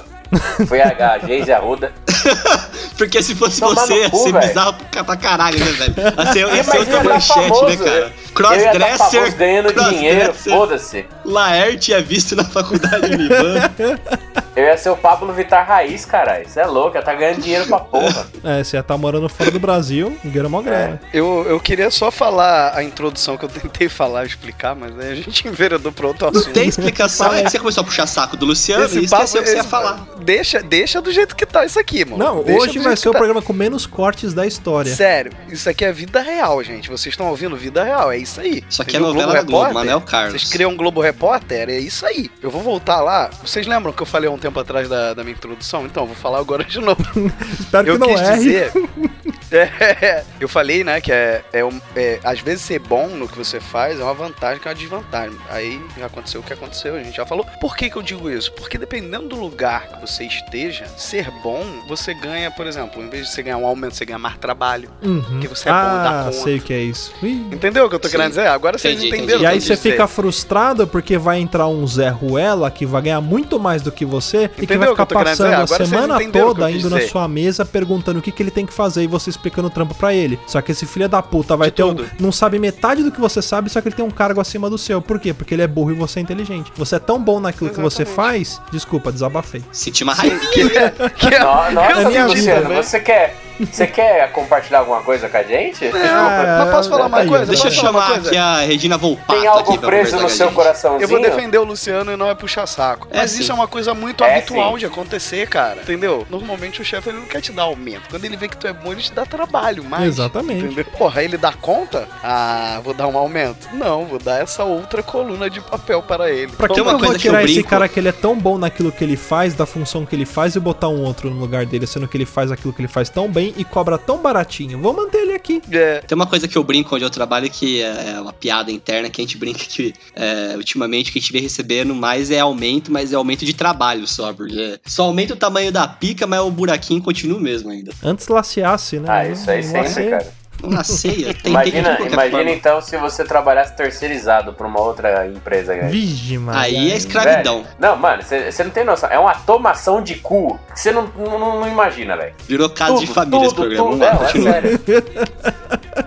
Foi a, a Geise Arruda. *laughs* Porque se fosse Tomar você, ia cu, ser bizarro pra, caralho, né, velho? Ia ser, ia É, ser outra manchete, tá famoso, né, cara? Crossdresser, ganhando dinheiro, crossdresser, foda-se. Laerte é visto na faculdade Uniban. *laughs* Eu ia ser o Pablo Vittar Raiz, caralho. Isso é louco, ia tá ganhando dinheiro pra porra. *laughs* É, você ia estar morando fora do Brasil, ganhando mó grana. Eu, eu queria só falar a introdução que eu tentei falar, explicar, mas aí a gente enveredou pra outro assunto. Tem explicação, é que você começou a puxar saco do Luciano e esqueceu o que você ia esse- falar. Deixa, deixa do jeito que tá isso aqui, mano. Não, Deixa hoje vai ser o tá. programa com menos cortes da história. Sério, isso aqui é vida real, gente. Vocês estão ouvindo vida real, é isso aí. Isso aqui Vocês é novela da Globo, Repórter? Manuel Carlos. Vocês criam um Globo Repórter? É isso aí. Eu vou voltar lá. Vocês lembram que eu falei há um tempo atrás da, da minha introdução? Então, eu vou falar agora de novo. *laughs* Espero Eu que não quis erre. dizer. *laughs* *laughs* É, eu falei, né, que é, é, é- Às vezes ser bom no que você faz é uma vantagem que é uma desvantagem. Aí já aconteceu o que aconteceu, a gente já falou. Por que, que eu digo isso? Porque dependendo do lugar que você esteja, ser bom, você ganha, por exemplo, em vez de você ganhar um aumento, você ganha mais trabalho. Uhum. Porque você é bom da ah, conta. sei o que é isso. Ih. Entendeu o que eu tô Sim. querendo dizer? Agora vocês Entendi, entenderam E o que aí você fica frustrado porque vai entrar um Zé Ruela que vai ganhar muito mais do que você e que Entendeu vai que ficar querendo passando a vocês semana entenderam que toda indo na dizer. sua mesa perguntando o que, que ele tem que fazer e você explicando o trampo pra ele. Só que esse filho da puta vai De ter um, tudo. não sabe metade do que você sabe, só que ele tem um cargo acima do seu. Por quê? Porque ele é burro e você é inteligente. Você é tão bom naquilo que você faz, desculpa, desabafei. Senti uma raiva. *laughs* Que é- No- Nossa, É minha vida, né? você quer, você quer compartilhar alguma coisa com a gente? É, Mas posso falar uma aí, ó. coisa? Deixa eu chamar coisa? aqui a Regina Volpato Tem algo preso no seu coraçãozinho? Eu vou defender o Luciano e não é puxar saco. É Mas sim. isso é uma coisa muito É habitual sim. de acontecer, cara. Entendeu? Normalmente o chefe ele não quer te dar aumento. Quando ele vê que tu é bom, ele te dá trabalho mais. Exatamente. Entendeu? Porra, ele dá conta? Ah, vou dar um aumento? Não, vou dar essa outra coluna de papel para ele. Pra que eu uma não vou coisa que eu tirar esse cara que ele é tão bom naquilo que ele faz, da função que ele faz, e botar um outro no lugar dele, sendo que ele faz aquilo que ele faz tão bem e cobra tão baratinho? Vou manter ele aqui. É, Tem uma coisa que eu brinco onde eu trabalho que é uma piada interna que a gente *laughs* brinca que é, ultimamente que a gente vem recebendo mais é aumento, mas é aumento de trabalho só, porque só aumenta o tamanho da pica, mas o buraquinho continua o mesmo ainda. Antes laceasse, né? Ah, isso aí sempre, cara. Na ceia, tem, Imagina, tem de imagina forma. então se você trabalhasse terceirizado pra uma outra empresa, cara. Vige, mano. Aí é escravidão. Velho, Não, mano, você não tem noção. É uma tomação de cu que você não, não, não imagina, velho. Virou casa de Tudo, família esse tudo, programa. tudo. Não, é sério.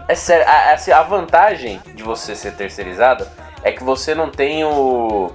É sério. A, assim, a vantagem de você ser terceirizado é que você não tem o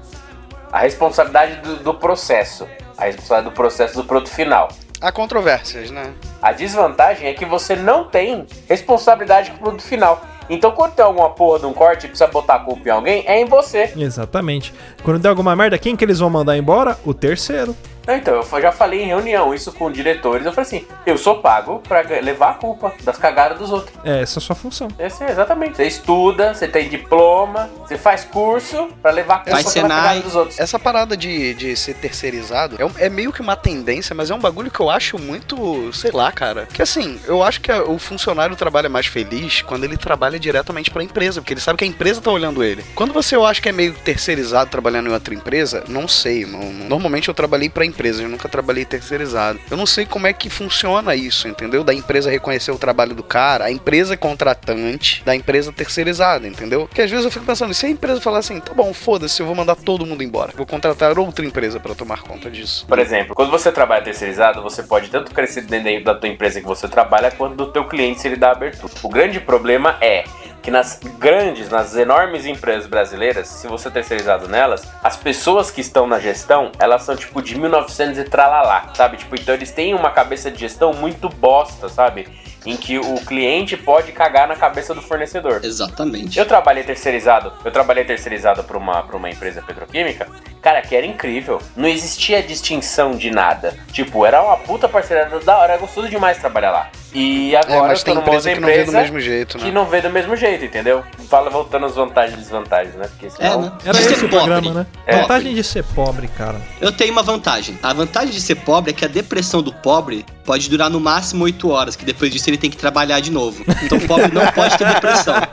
a responsabilidade do, do processo. A responsabilidade do processo do produto final. Há controvérsias, né? A desvantagem é que você não tem responsabilidade com o produto final. Então, quando tem alguma porra de um corte e precisa botar a culpa em alguém, é em você. Exatamente. Quando der alguma merda, quem que eles vão mandar embora? O terceiro. Não, então, eu já falei em reunião isso com diretores. Eu falei assim: eu sou pago pra levar a culpa das cagadas dos outros. É, essa é a sua função. Esse é exatamente. Você estuda, você tem diploma, você faz curso pra levar a culpa Faz pela Senai. cagada dos outros. Essa parada de, de ser terceirizado é, é meio que uma tendência, mas é um bagulho que eu acho muito, sei lá, cara. Que assim, eu acho que a- o funcionário trabalha mais feliz quando ele trabalha diretamente pra empresa, porque ele sabe que a empresa tá olhando ele. Quando você eu acho que é meio terceirizado trabalhando em outra empresa, não sei. não- normalmente eu trabalhei pra empresa, eu nunca trabalhei terceirizado. Eu não sei como é que funciona isso, entendeu? Da empresa reconhecer o trabalho do cara, a empresa contratante da empresa terceirizada, entendeu? Porque às vezes eu fico pensando, se a empresa falar assim, tá bom, foda-se, eu vou mandar todo mundo embora. Vou contratar outra empresa pra tomar conta disso. Por exemplo, quando você trabalha terceirizado, você pode tanto crescer dentro da tua empresa que você trabalha, quanto do teu cliente se ele dá abertura. O grande problema é que nas grandes, nas enormes empresas brasileiras, se você terceirizado nelas, as pessoas que estão na gestão, elas são tipo de 1900 e tralalá, sabe? Tipo, então eles têm uma cabeça de gestão muito bosta, sabe? Em que o cliente pode cagar na cabeça do fornecedor. Exatamente. Eu trabalhei terceirizado, eu trabalhei terceirizado para uma, pra uma empresa petroquímica, cara, que era incrível. Não existia distinção de nada. Tipo, era uma puta parceria da hora, era gostoso demais trabalhar lá. E É, agora mas eu tô tem numa empresa outra que não vê do mesmo jeito, que né? não vê do mesmo jeito, entendeu? Fala voltando às vantagens e desvantagens, né? Porque É, senão... né? Era De ser esse o pobre. programa, né? É. Vantagem de ser pobre, cara. Eu tenho uma vantagem. A vantagem de ser pobre é que a depressão do pobre pode durar no máximo 8 horas, que depois disso ele tem que trabalhar de novo. Então o pobre não pode ter depressão. *laughs*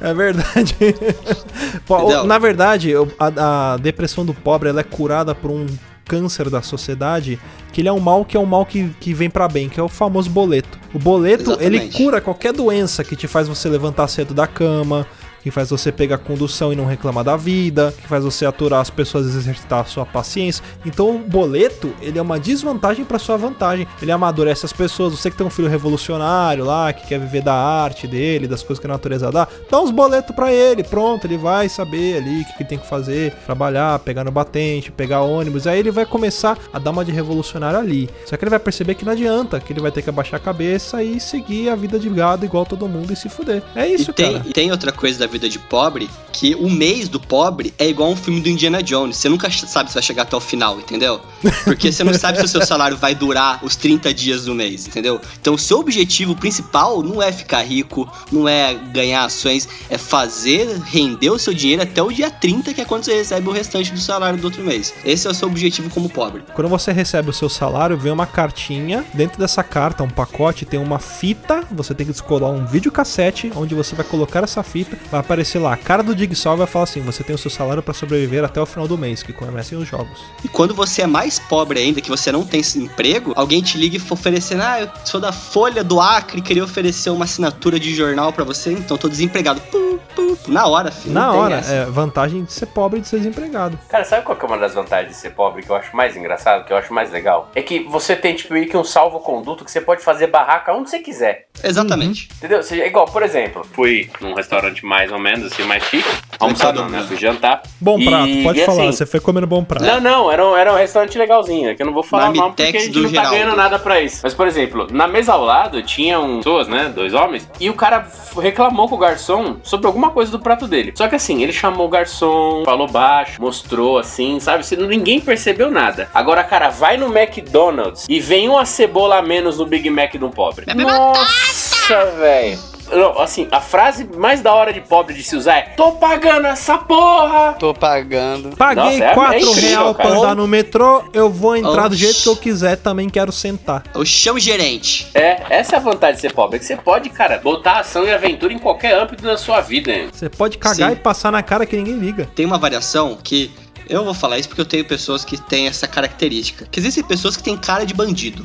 É verdade. Entendeu? Na verdade, a, a depressão do pobre ela é curada por um câncer da sociedade, que ele é um mal que é um mal que, que vem pra bem, que é o famoso boleto. O boleto, ele Exatamente. cura qualquer doença que te faz você levantar cedo da cama, que faz você pegar condução e não reclamar da vida, que faz você aturar as pessoas e exercitar a sua paciência. Então o boleto, ele é uma desvantagem pra sua vantagem. Ele amadurece as pessoas. Você que tem um filho revolucionário lá, que quer viver da arte dele, das coisas que a natureza dá, dá uns boletos pra ele. Pronto, ele vai saber ali o que, que tem que fazer, trabalhar, pegar no batente, pegar ônibus. Aí ele vai começar a dar uma de revolucionário ali. Só que ele vai perceber que não adianta, que ele vai ter que abaixar a cabeça e seguir a vida de gado igual todo mundo e se fuder. É isso, e tem, cara. e tem outra coisa da vida de pobre que o mês do pobre é igual um filme do Indiana Jones. Você nunca sabe se vai chegar até o final, entendeu? Porque você não sabe se o seu salário vai durar os 30 dias do mês, entendeu? Então o seu objetivo principal não é ficar rico, não é ganhar ações, é fazer render o seu dinheiro até o dia 30, que é quando você recebe o restante do salário do outro mês. Esse é o seu objetivo como pobre. Quando você recebe o seu salário, vem uma cartinha. Dentro dessa carta, um pacote, tem uma fita. Você tem que descolar um videocassete, onde você vai colocar essa fita. Vai aparecer lá a cara do Jigsaw vai falar assim: você tem o seu salário para sobreviver até o final do mês, que comecem os jogos. E quando você é mais pobre ainda, que você não tem emprego, alguém te liga e oferecendo, ah, eu sou da Folha do Acre, queria oferecer uma assinatura de jornal para você, então tô desempregado. Pum, pum, pum. Na hora, filho. Na hora, essa. é vantagem de ser pobre e de ser desempregado. Cara, sabe qual que é uma das vantagens de ser pobre que eu acho mais engraçado, que eu acho mais legal? É que você tem, tipo, meio que um salvo-conduto que você pode fazer barraca onde você quiser. Exatamente. Entendeu? Ou seja, é igual, por exemplo, fui num restaurante mais ou menos, assim, mais chique. Almoçar não, né? Fui jantar. Bom E- prato, pode e falar. assim, Você foi comendo bom prato. Não, não, era um, era um restaurante legalzinho, é que eu não vou falar Marmitex mal porque a gente não tá Geraldo. ganhando nada pra isso. Mas, por exemplo, na mesa ao lado tinham pessoas, né, dois homens, e o cara reclamou com o garçom sobre alguma coisa do prato dele. Só que assim, ele chamou o garçom, falou baixo, mostrou assim, sabe? Se ninguém percebeu nada. Agora, cara, vai no McDonald's e vem uma cebola a menos no Big Mac de um pobre. Nossa, velho. Não, assim, a frase mais da hora de pobre de se usar é Tô pagando essa porra! Tô pagando. Paguei Nossa, é- é 4 incrível, real pra andar no metrô, eu vou entrar do Oxi. jeito que eu quiser, também quero sentar. Eu chamo gerente. É, essa é a vantagem de ser pobre. É que você pode, cara, botar ação e aventura em qualquer âmbito da sua vida, hein? Você pode cagar Sim. e passar na cara que ninguém liga. Tem uma variação que. Eu vou falar isso porque eu tenho pessoas que têm essa característica. Que existem pessoas que têm cara de bandido.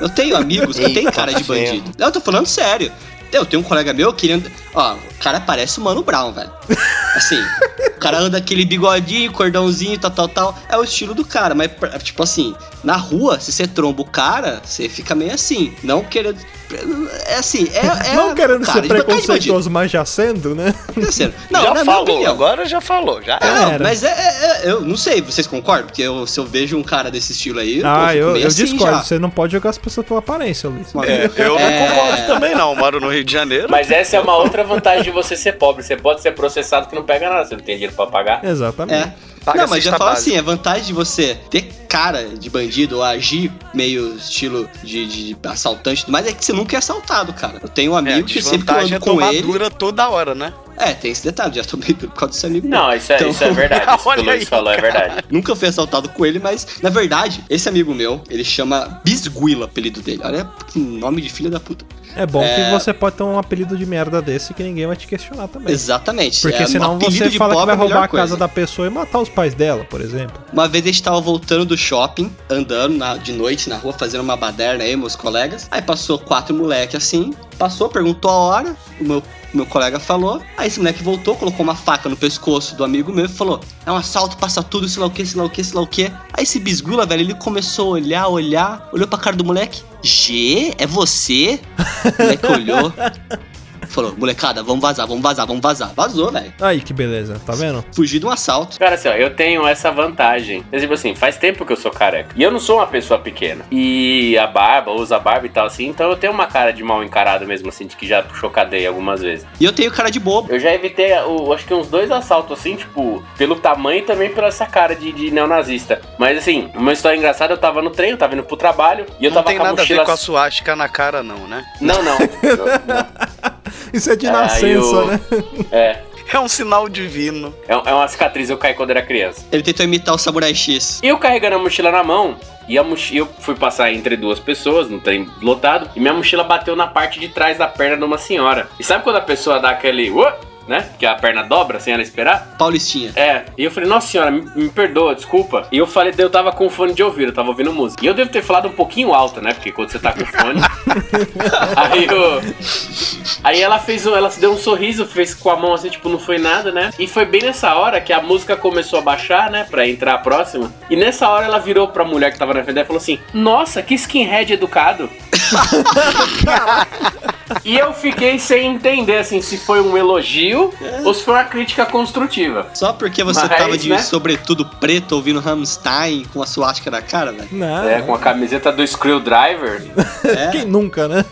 Eu tenho amigos que *laughs* têm cara de bandido. Não, eu tô falando sério. Eu tenho um colega meu querendo. Ó, o cara parece o Mano Brown, velho. Assim, o cara anda aquele bigodinho, cordãozinho, tal, tal, tal. É o estilo do cara, mas, tipo assim, na rua, se você tromba o cara, você fica meio assim. Não querendo. É assim, é. *laughs* é não querendo cara, ser bandido. preconceituoso, mas já sendo, né? Terceiro. *laughs* Não, já na minha falou, agora já falou, já É, era. não, Era. mas é, é- é- eu não sei, vocês concordam? Porque eu- se eu vejo um cara desse estilo aí, eu, Ah, fico eu, meio eu assim discordo. já. Você não pode jogar as pessoas pela aparência, Luiz. É, eu *laughs* É. não concordo também não, moro no Rio de Janeiro. Mas essa é uma outra vantagem de você ser pobre. Você pode ser processado que não pega nada, você não tem dinheiro pra pagar. Exatamente. É. Paga não, mas já falo básica. assim, a vantagem de você ter cara de bandido ou agir meio estilo de, de assaltante e tudo mais é que você nunca é assaltado, cara. Eu tenho um É, amigo que sempre que eu desvantagem ando é com ele. dura toda hora, né? É, tem esse detalhe, já tomei duro por causa desse amigo. meu. Não, isso é, Então- isso é verdade. *laughs* Isso que o Olha Luiz aí, falou é verdade. Nunca fui assaltado com ele, mas na verdade, esse amigo meu, ele chama Bisguila, apelido dele. Olha que nome de filho da puta. É bom É. que você pode ter um apelido de merda desse que ninguém vai te questionar também. Exatamente. Porque é, um senão apelido você fala que pobre vai é a roubar a casa da pessoa e matar os pais dela, por exemplo. Uma vez a gente tava voltando do shopping, andando na- de noite na rua, fazendo uma baderna aí, meus colegas. Aí passou quatro moleques assim, passou, perguntou a hora, o meu, meu colega falou. Aí esse moleque voltou, colocou uma faca no pescoço do amigo meu e falou: É um assalto, passa tudo, sei lá o que, sei lá o que, sei lá o que. Aí esse bisgula, velho, ele começou a olhar, olhar, olhou pra cara do moleque: G, é você? Moleque olhou. *laughs* Falou, molecada, vamos vazar, vamos vazar, vamos vazar. Vazou, velho. Aí que beleza, tá vendo? Fugir de um assalto. Cara, assim, ó, eu tenho essa vantagem. É Tipo assim, faz tempo que eu sou careca. E eu não sou uma pessoa pequena. E a barba, usa barba e tal assim. Então eu tenho uma cara de mal encarado mesmo, assim, de que já puxou cadeia algumas vezes. E eu tenho cara de bobo. Eu já evitei, o, acho que uns dois assaltos, assim, tipo, pelo tamanho e também pela essa cara de, de neonazista. Mas assim, uma história engraçada, eu tava no trem, eu tava indo pro trabalho e eu não tava tem com a nada a mochila. ver com a suástica na cara, não, né? Não, não. *laughs* não, não. Isso é de Aí nascença, eu- né? É. É um sinal divino. É, é uma cicatriz, eu caí quando era criança. Ele tentou imitar o Samurai X. E eu carregando a mochila na mão, e a mochila, eu fui passar entre duas pessoas, no trem lotado, e minha mochila bateu na parte de trás da perna de uma senhora. E sabe quando a pessoa dá aquele. "Ué", né? Que a perna dobra sem ela esperar? Paulistinha. É, e eu falei, nossa senhora, me, me perdoa, desculpa. E eu falei, eu tava com fone de ouvido, eu tava ouvindo música. E eu devo ter falado um pouquinho alto, né? Porque quando você tá com fone. *laughs* aí eu. Aí ela fez ela deu um sorriso, fez com a mão assim, tipo, não foi nada, né? E foi bem nessa hora que a música começou a baixar, né? Pra entrar a próxima. E nessa hora ela virou pra mulher que tava na frente e falou assim: Nossa, que skinhead educado. *laughs* E eu fiquei sem entender, assim, se foi um elogio ou se foi uma crítica construtiva. Só porque você Mas, tava de né? sobretudo preto ouvindo Rammstein com a suástica na cara, velho. Não, É, com a camiseta do Screwdriver. É. *laughs* quem nunca, né?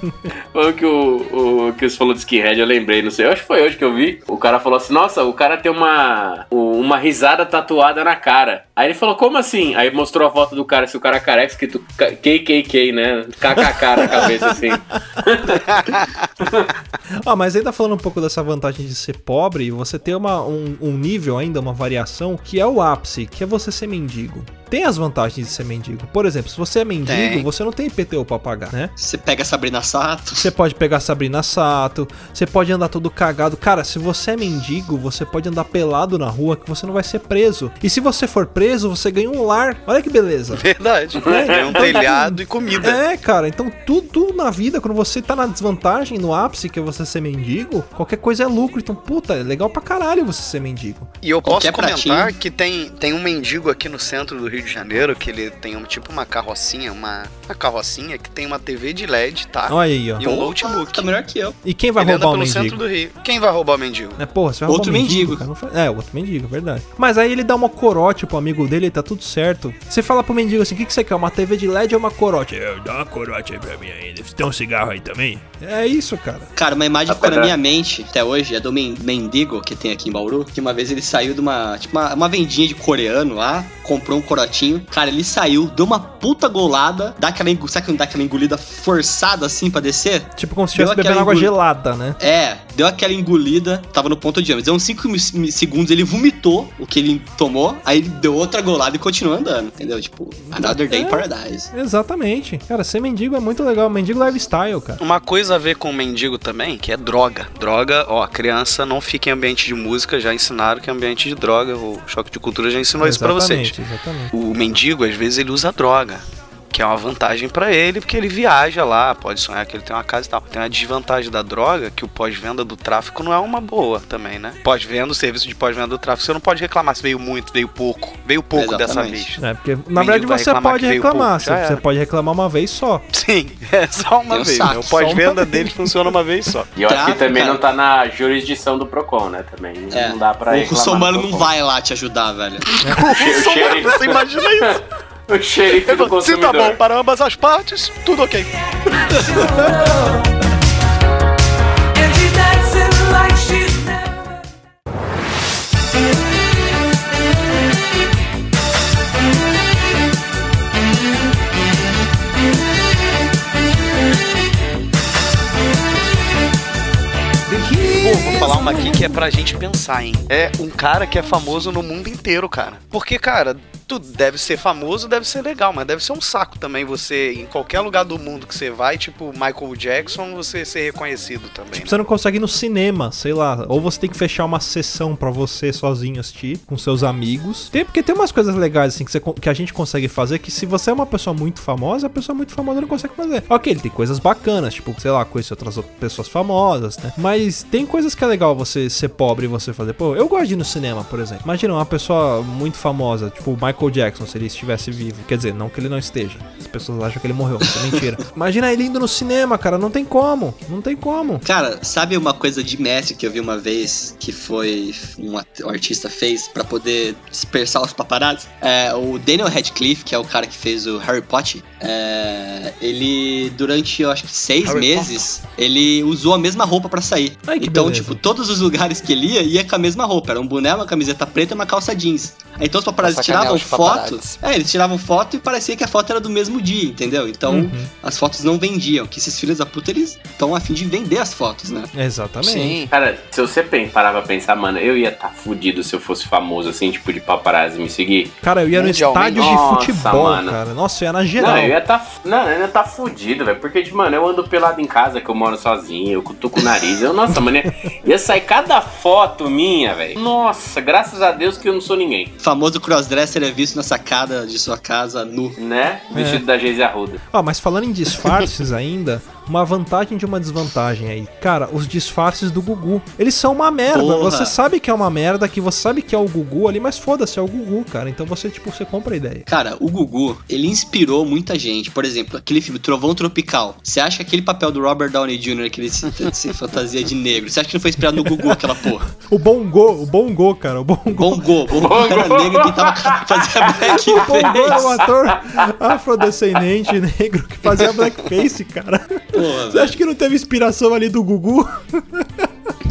Foi o que o, o que você falou de skinhead, eu lembrei, não sei, eu acho que foi hoje que eu vi. O cara falou assim: Nossa, o cara tem uma, uma risada tatuada na cara. Aí ele falou: Como assim? Aí mostrou a foto do cara, se o cara é careca, escrito KKK, né? KKK na cabeça, assim. *laughs* *laughs* Ah, mas ainda falando um pouco dessa vantagem de ser pobre, você tem uma, um, um nível ainda, uma variação, que é o ápice, que é você ser mendigo. Tem as vantagens de ser mendigo. Por exemplo, se você é mendigo, Tem. você não tem IPTU pra pagar, né? Você pega Sabrina Sato. Você pode pegar Sabrina Sato, você pode andar todo cagado. Cara, se você é mendigo, você pode andar pelado na rua que você não vai ser preso. E se você for preso, você ganha um lar. Olha que beleza. Verdade. Tem um telhado e comida. É, cara, então tudo na vida, quando você tá na desvantagem, no ápice, que é você ser mendigo, qualquer coisa é lucro. Então, puta, é legal pra caralho você ser mendigo. E eu posso Qualquer comentar pratinho. que tem, tem um mendigo aqui no centro do Rio de Janeiro, que ele tem um, tipo uma carrocinha, uma, uma carrocinha que tem uma TV de LED, tá? Olha aí, ó. E um Opa, notebook. Tá melhor que eu. E quem vai ele roubar o mendigo? centro do Rio. Quem vai roubar o mendigo? É, porra, você vai Outro roubar mendigo, mendigo. cara, É, outro mendigo, verdade. Mas aí ele dá uma corote pro amigo dele e tá tudo certo. Você fala pro mendigo assim: o que, que você quer? Uma TV de LED ou uma corote? Eu, dá uma corote aí pra mim ainda. Você tem um cigarro aí também? É isso, cara. Cara, uma imagem que ficou na minha mente até hoje é do men mendigo que tem aqui em Bauru, que uma vez ele saiu de uma, tipo, uma, uma vendinha de coreano lá, comprou um corotinho. Cara, ele saiu, deu uma puta golada, dá aquela, sabe dá aquela engolida forçada assim pra descer? Tipo como se estivesse bebendo aquela água gelada, né? É, deu aquela engolida, tava no ponto de âmbito. Deu uns 5 segundos, ele vomitou o que ele tomou, aí ele deu outra golada e continuou andando, entendeu? Tipo, another day in É. paradise. Exatamente. Cara, ser mendigo é muito legal. Mendigo lifestyle, cara. Uma coisa a ver com o mendigo também, que é droga. Droga, ó, criança não fica em ambiente de música, já ensinaram que é ambiente de droga. O Choque de Cultura já ensinou isso pra vocês. Exatamente, exatamente. O mendigo, às vezes, ele usa droga. Que é uma vantagem pra ele, porque ele viaja lá, pode sonhar que ele tem uma casa e tal. Tem a desvantagem da droga, que o pós-venda do tráfico não é uma boa também, né? Pós-venda, o serviço de pós-venda do tráfico, você não pode reclamar se veio muito, veio pouco. Veio pouco dessa Exatamente. vez. É, porque na verdade você reclamar pode reclamar. pouco, você pode reclamar uma vez só. Sim, *laughs* é só uma vez. saco, né? O pós-venda dele funciona uma vez só. E eu acho que também cara. não tá na jurisdição do Procon, né? Também É, não dá pra o do não vai lá te ajudar, velho. *laughs* O Você imagina isso? *laughs* o xerife do Se tá consumidor. bom para ambas as partes, tudo ok. Pô, vou falar uma aqui que é pra gente pensar, hein? É um cara que é famoso no mundo inteiro, cara. Porque, cara, deve ser famoso, deve ser legal, mas deve ser um saco também você, em qualquer lugar do mundo que você vai, tipo Michael Jackson, você ser reconhecido também. né? Você não consegue ir no cinema, sei lá. Ou você tem que fechar uma sessão pra você sozinho assistir com seus amigos. Tem, porque tem umas coisas legais assim que, você que a gente consegue fazer que se você é uma pessoa muito famosa, a pessoa muito famosa não consegue fazer. Ok, ele tem coisas bacanas, tipo, sei lá, conhecer outras pessoas famosas, né? Mas tem coisas que é legal você ser pobre e você fazer. Pô, eu gosto de ir no cinema, por exemplo. Imagina uma pessoa muito famosa, tipo o Michael Jackson, se ele estivesse vivo. Quer dizer, não que ele não esteja. As pessoas acham que ele morreu, isso é mentira. *laughs* Imagina ele indo no cinema, cara. Não tem como. Não tem como. Cara, sabe uma coisa de mestre que eu vi uma vez que foi um, artista fez pra poder dispersar os paparazzi? É, o Daniel Radcliffe, que é o cara que fez o Harry Potter, é, ele durante eu acho que seis Harry meses ele usou a mesma roupa pra sair. Ai, que então, beleza. tipo, todos os lugares que ele ia ia com a mesma roupa, era um boné, uma camiseta preta e uma calça jeans. Aí, Então os paparazzi tiravam foto, é, eles tiravam foto e parecia que a foto era do mesmo dia, entendeu? Então Uhum. as fotos não vendiam, que esses filhos da puta eles estão a fim de vender as fotos, né? Exatamente. Sim. Cara, se você parar pra pensar, mano, eu ia estar tá fudido se eu fosse famoso, assim, tipo, de paparazzi me seguir. Cara, eu ia no estádio de Nossa, futebol, mano. cara. Nossa, eu ia na geral. Não, eu ia tá. Não, eu ia tá fudido, velho. Porque, tipo, mano, eu ando pelado em casa, que eu moro sozinho, eu cutuco o nariz. Eu, nossa, mano, ia, ia sair cada foto minha, velho. Nossa, graças a Deus que eu não sou ninguém. famoso crossdresser é visto na sacada de sua casa nu. Né? Vestido da Geise Arruda. Ó, mas falando em disfarces *laughs* ainda, uma vantagem de uma desvantagem aí. Cara, os disfarces do Gugu. Eles são uma merda. Porra. Você sabe que é uma merda, que você sabe que é o Gugu ali, mas foda-se, é o Gugu, cara. Então você, tipo, você compra a ideia. Cara, o Gugu, ele inspirou muita gente. Por exemplo, aquele filme Trovão Tropical. Você acha que aquele papel do Robert Downey Jr., que ele se, se fantasia de negro, você acha que não foi inspirado no Gugu, aquela porra? O Bongo, o Bongo, cara, o Bongo. Bongo, Bongo era negro e tentava fazer a *laughs* black O Bongo era um ator afrodescendente negro que fazia blackface, cara. Porra, Você acha que não teve inspiração ali do Gugu?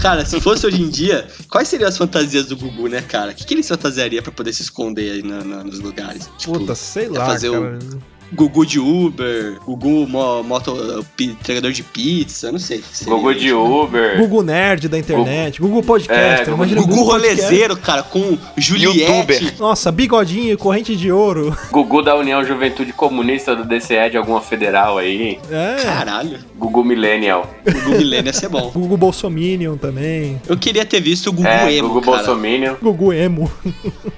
Cara, se fosse hoje em dia, quais seriam as fantasias do Gugu, né, cara? O que, que ele se fantasiaria pra poder se esconder aí na- na- nos lugares? Tipo, Puta, sei lá, fazer cara. o Gugu de Uber, Gugu mo, moto, entregador de pizza, eu não sei. Gugu de isso. Uber. Gugu Nerd da internet, Gugu Podcast, É, Gugu- imagina o Gugu Podcast. rolezeiro, cara, com Juliette. Youtuber. Nossa, bigodinho, corrente de ouro. Gugu da União Juventude Comunista do DCE de alguma federal aí. É. Caralho, Gugu Millennial. Gugu ia ser bom. *laughs* Gugu Bolsominion também. Eu queria ter visto o Gugu É, emo, Gugu cara. Bolsominion. Gugu Emo.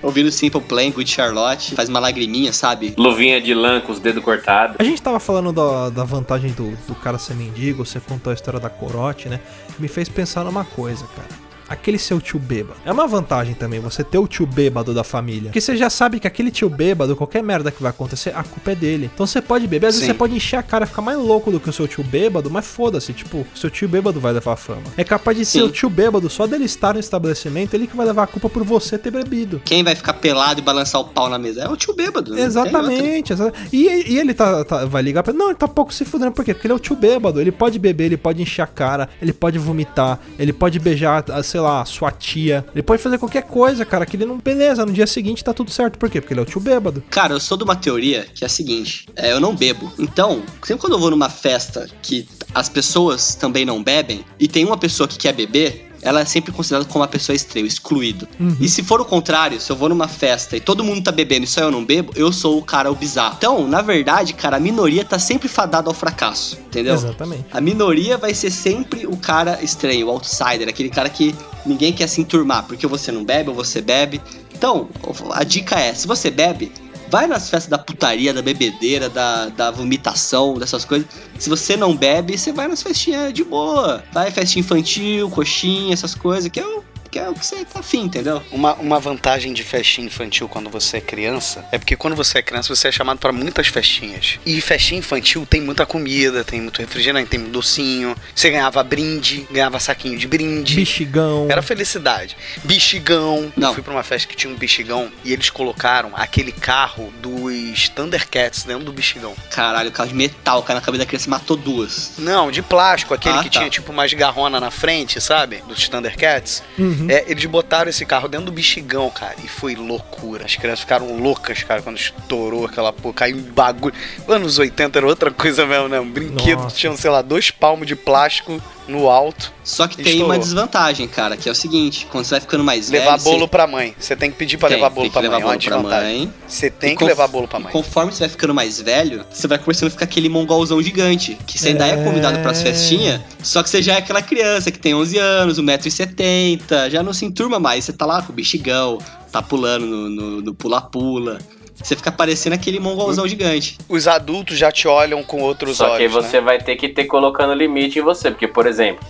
Ouvindo Simple Plan, Good Charlotte, faz uma lagriminha, sabe? Luvinha de lã com os dedos cortados. A gente tava falando da, da vantagem do, do cara ser mendigo, você contou a história da corote, né? Me fez pensar numa coisa, cara. Aquele seu tio bêbado. É uma vantagem também você ter o tio bêbado da família. Porque você já sabe que aquele tio bêbado, qualquer merda que vai acontecer, a culpa é dele. Então você pode beber, às vezes Sim. você pode encher a cara e ficar mais louco do que o seu tio bêbado, mas foda-se, tipo, o seu tio bêbado vai levar a fama. É capaz de ser Sim. o tio bêbado, só dele estar no estabelecimento, ele que vai levar a culpa por você ter bebido. Quem vai ficar pelado e balançar o pau na mesa? É o tio bêbado. Exatamente. exa- E, e ele tá, tá- vai ligar pra ele. Não, ele tá pouco se fudendo. Por quê? Porque ele é o tio bêbado. Ele pode beber, ele pode encher a cara, ele pode vomitar, ele pode beijar, a- sei lá, a sua tia. Ele pode fazer qualquer coisa, cara, que ele não. Beleza, no dia seguinte tá tudo certo. Por quê? Porque ele é o tio bêbado. Cara, eu sou de uma teoria que é a seguinte: é, eu não bebo. Então, sempre quando eu vou numa festa que as pessoas também não bebem e tem uma pessoa que quer beber. Ela é sempre considerada como uma pessoa estranha, excluído. E se for o contrário, se eu vou numa festa e todo mundo tá bebendo e só eu não bebo, eu sou o cara o bizarro. Então, na verdade, cara, a minoria tá sempre fadada ao fracasso, entendeu? Exatamente. A minoria vai ser sempre o cara estranho, o outsider, aquele cara que ninguém quer se enturmar, porque você não bebe ou você bebe. Então, a dica é: se você bebe, vai nas festas da putaria, da bebedeira, da, da vomitação, dessas coisas. Se você não bebe, você vai nas festinhas de boa. Vai festinha infantil, coxinha, essas coisas, que é o que, é o que você tá afim, entendeu? Uma, uma vantagem de festinha infantil quando você é criança é porque quando você é criança você é chamado pra muitas festinhas. E festinha infantil tem muita comida, tem muito refrigerante, tem muito docinho. Você ganhava brinde, ganhava saquinho de brinde. Bichigão. Era felicidade. Bexigão. Não. Eu fui pra uma festa que tinha um bexigão e eles colocaram aquele carro dos Thundercats dentro do bexigão. Caralho, carro de metal, caiu na cabeça da criança e matou duas. Não, de plástico, aquele Ah, que tá. tinha tipo umas garrona na frente, sabe? Dos Thundercats. Uhum. É, eles botaram esse carro dentro do bexigão, cara, e foi loucura. As crianças ficaram loucas, cara, quando estourou aquela porra, caiu um bagulho. Anos 80 era outra coisa mesmo, né? Um brinquedo, Nossa. tinham, sei lá, dois palmos de plástico no alto. Só que tem Estourou. uma desvantagem, cara, que é o seguinte: quando você vai ficando mais levar velho. bolo pra mãe. Você tem que pedir pra Tem, levar bolo que pra levar mãe. É uma bolo pra desvantagem. mãe. Você tem E que conf- levar bolo pra e mãe. conforme você vai ficando mais velho, você vai começando a ficar aquele mongolzão gigante. Que você ainda é, É. convidado pras festinhas, só que você já é aquela criança que tem 11 anos, 1,70m, já não se enturma mais. Você tá lá com o bexigão, tá pulando no- no no pula-pula. Você fica parecendo aquele mongolzão gigante. Os adultos já te olham com outros Só que olhos. você né? vai ter que ter colocando limite em você. Porque, por exemplo,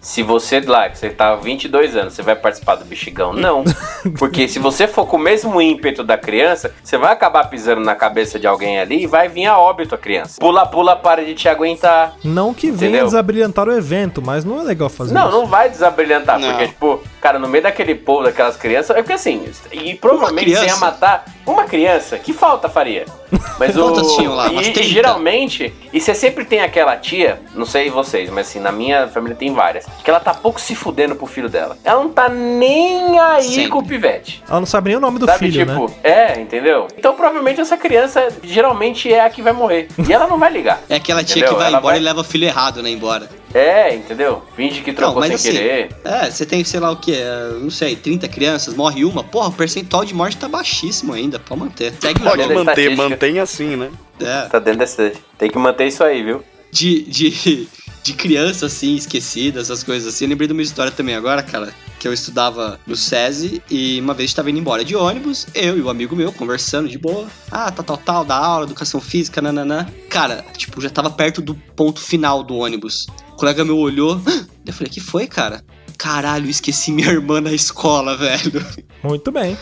se você lá, que você tá 22 anos, você vai participar do bexigão? Não. *laughs* Porque se você for com o mesmo ímpeto da criança, você vai acabar pisando na cabeça de alguém ali e vai vir a óbito a criança. Pula, pula, para de te aguentar. Não que venha Entendeu? desabrilhantar o evento, mas não é legal fazer Não, isso. não vai desabrilhantar, Não. porque, tipo, cara, no meio daquele povo, daquelas crianças, é porque assim, e provavelmente você ia matar uma criança, que falta faria? *laughs* Mas o. Lá? E, 30? e geralmente, e você sempre tem aquela tia, não sei vocês, mas assim, na minha família tem várias, que ela tá pouco se fudendo pro filho dela. Ela não tá nem aí Sempre. com o pivete. Ela não sabe nem o nome do Sabe, filho, tipo, né? é, entendeu? Então provavelmente essa criança geralmente é a que vai morrer. E ela não vai ligar. É aquela tia Entendeu? que vai Ela embora vai- e leva o filho errado, né, embora. É, entendeu? Finge que trocou sem assim, querer. é, você tem, sei lá o que, não sei, 30 crianças, morre uma, porra, o percentual de morte tá baixíssimo ainda, pode manter. Segue Pode manter, mantém assim, né? É. Tá dentro dessa. Tem que manter isso aí, viu? de, de, de criança, assim, esquecida, essas coisas assim. Eu lembrei de uma história também agora, cara, que eu estudava no SESI e uma vez estava indo embora de ônibus, eu e o amigo meu conversando de boa. Ah, tal, tal, tal, da aula, educação física, nananã. Cara, tipo, já tava perto do ponto final do ônibus. O colega meu olhou, eu falei, que foi, cara? Caralho, esqueci minha irmã na escola, *laughs* velho. Muito bem.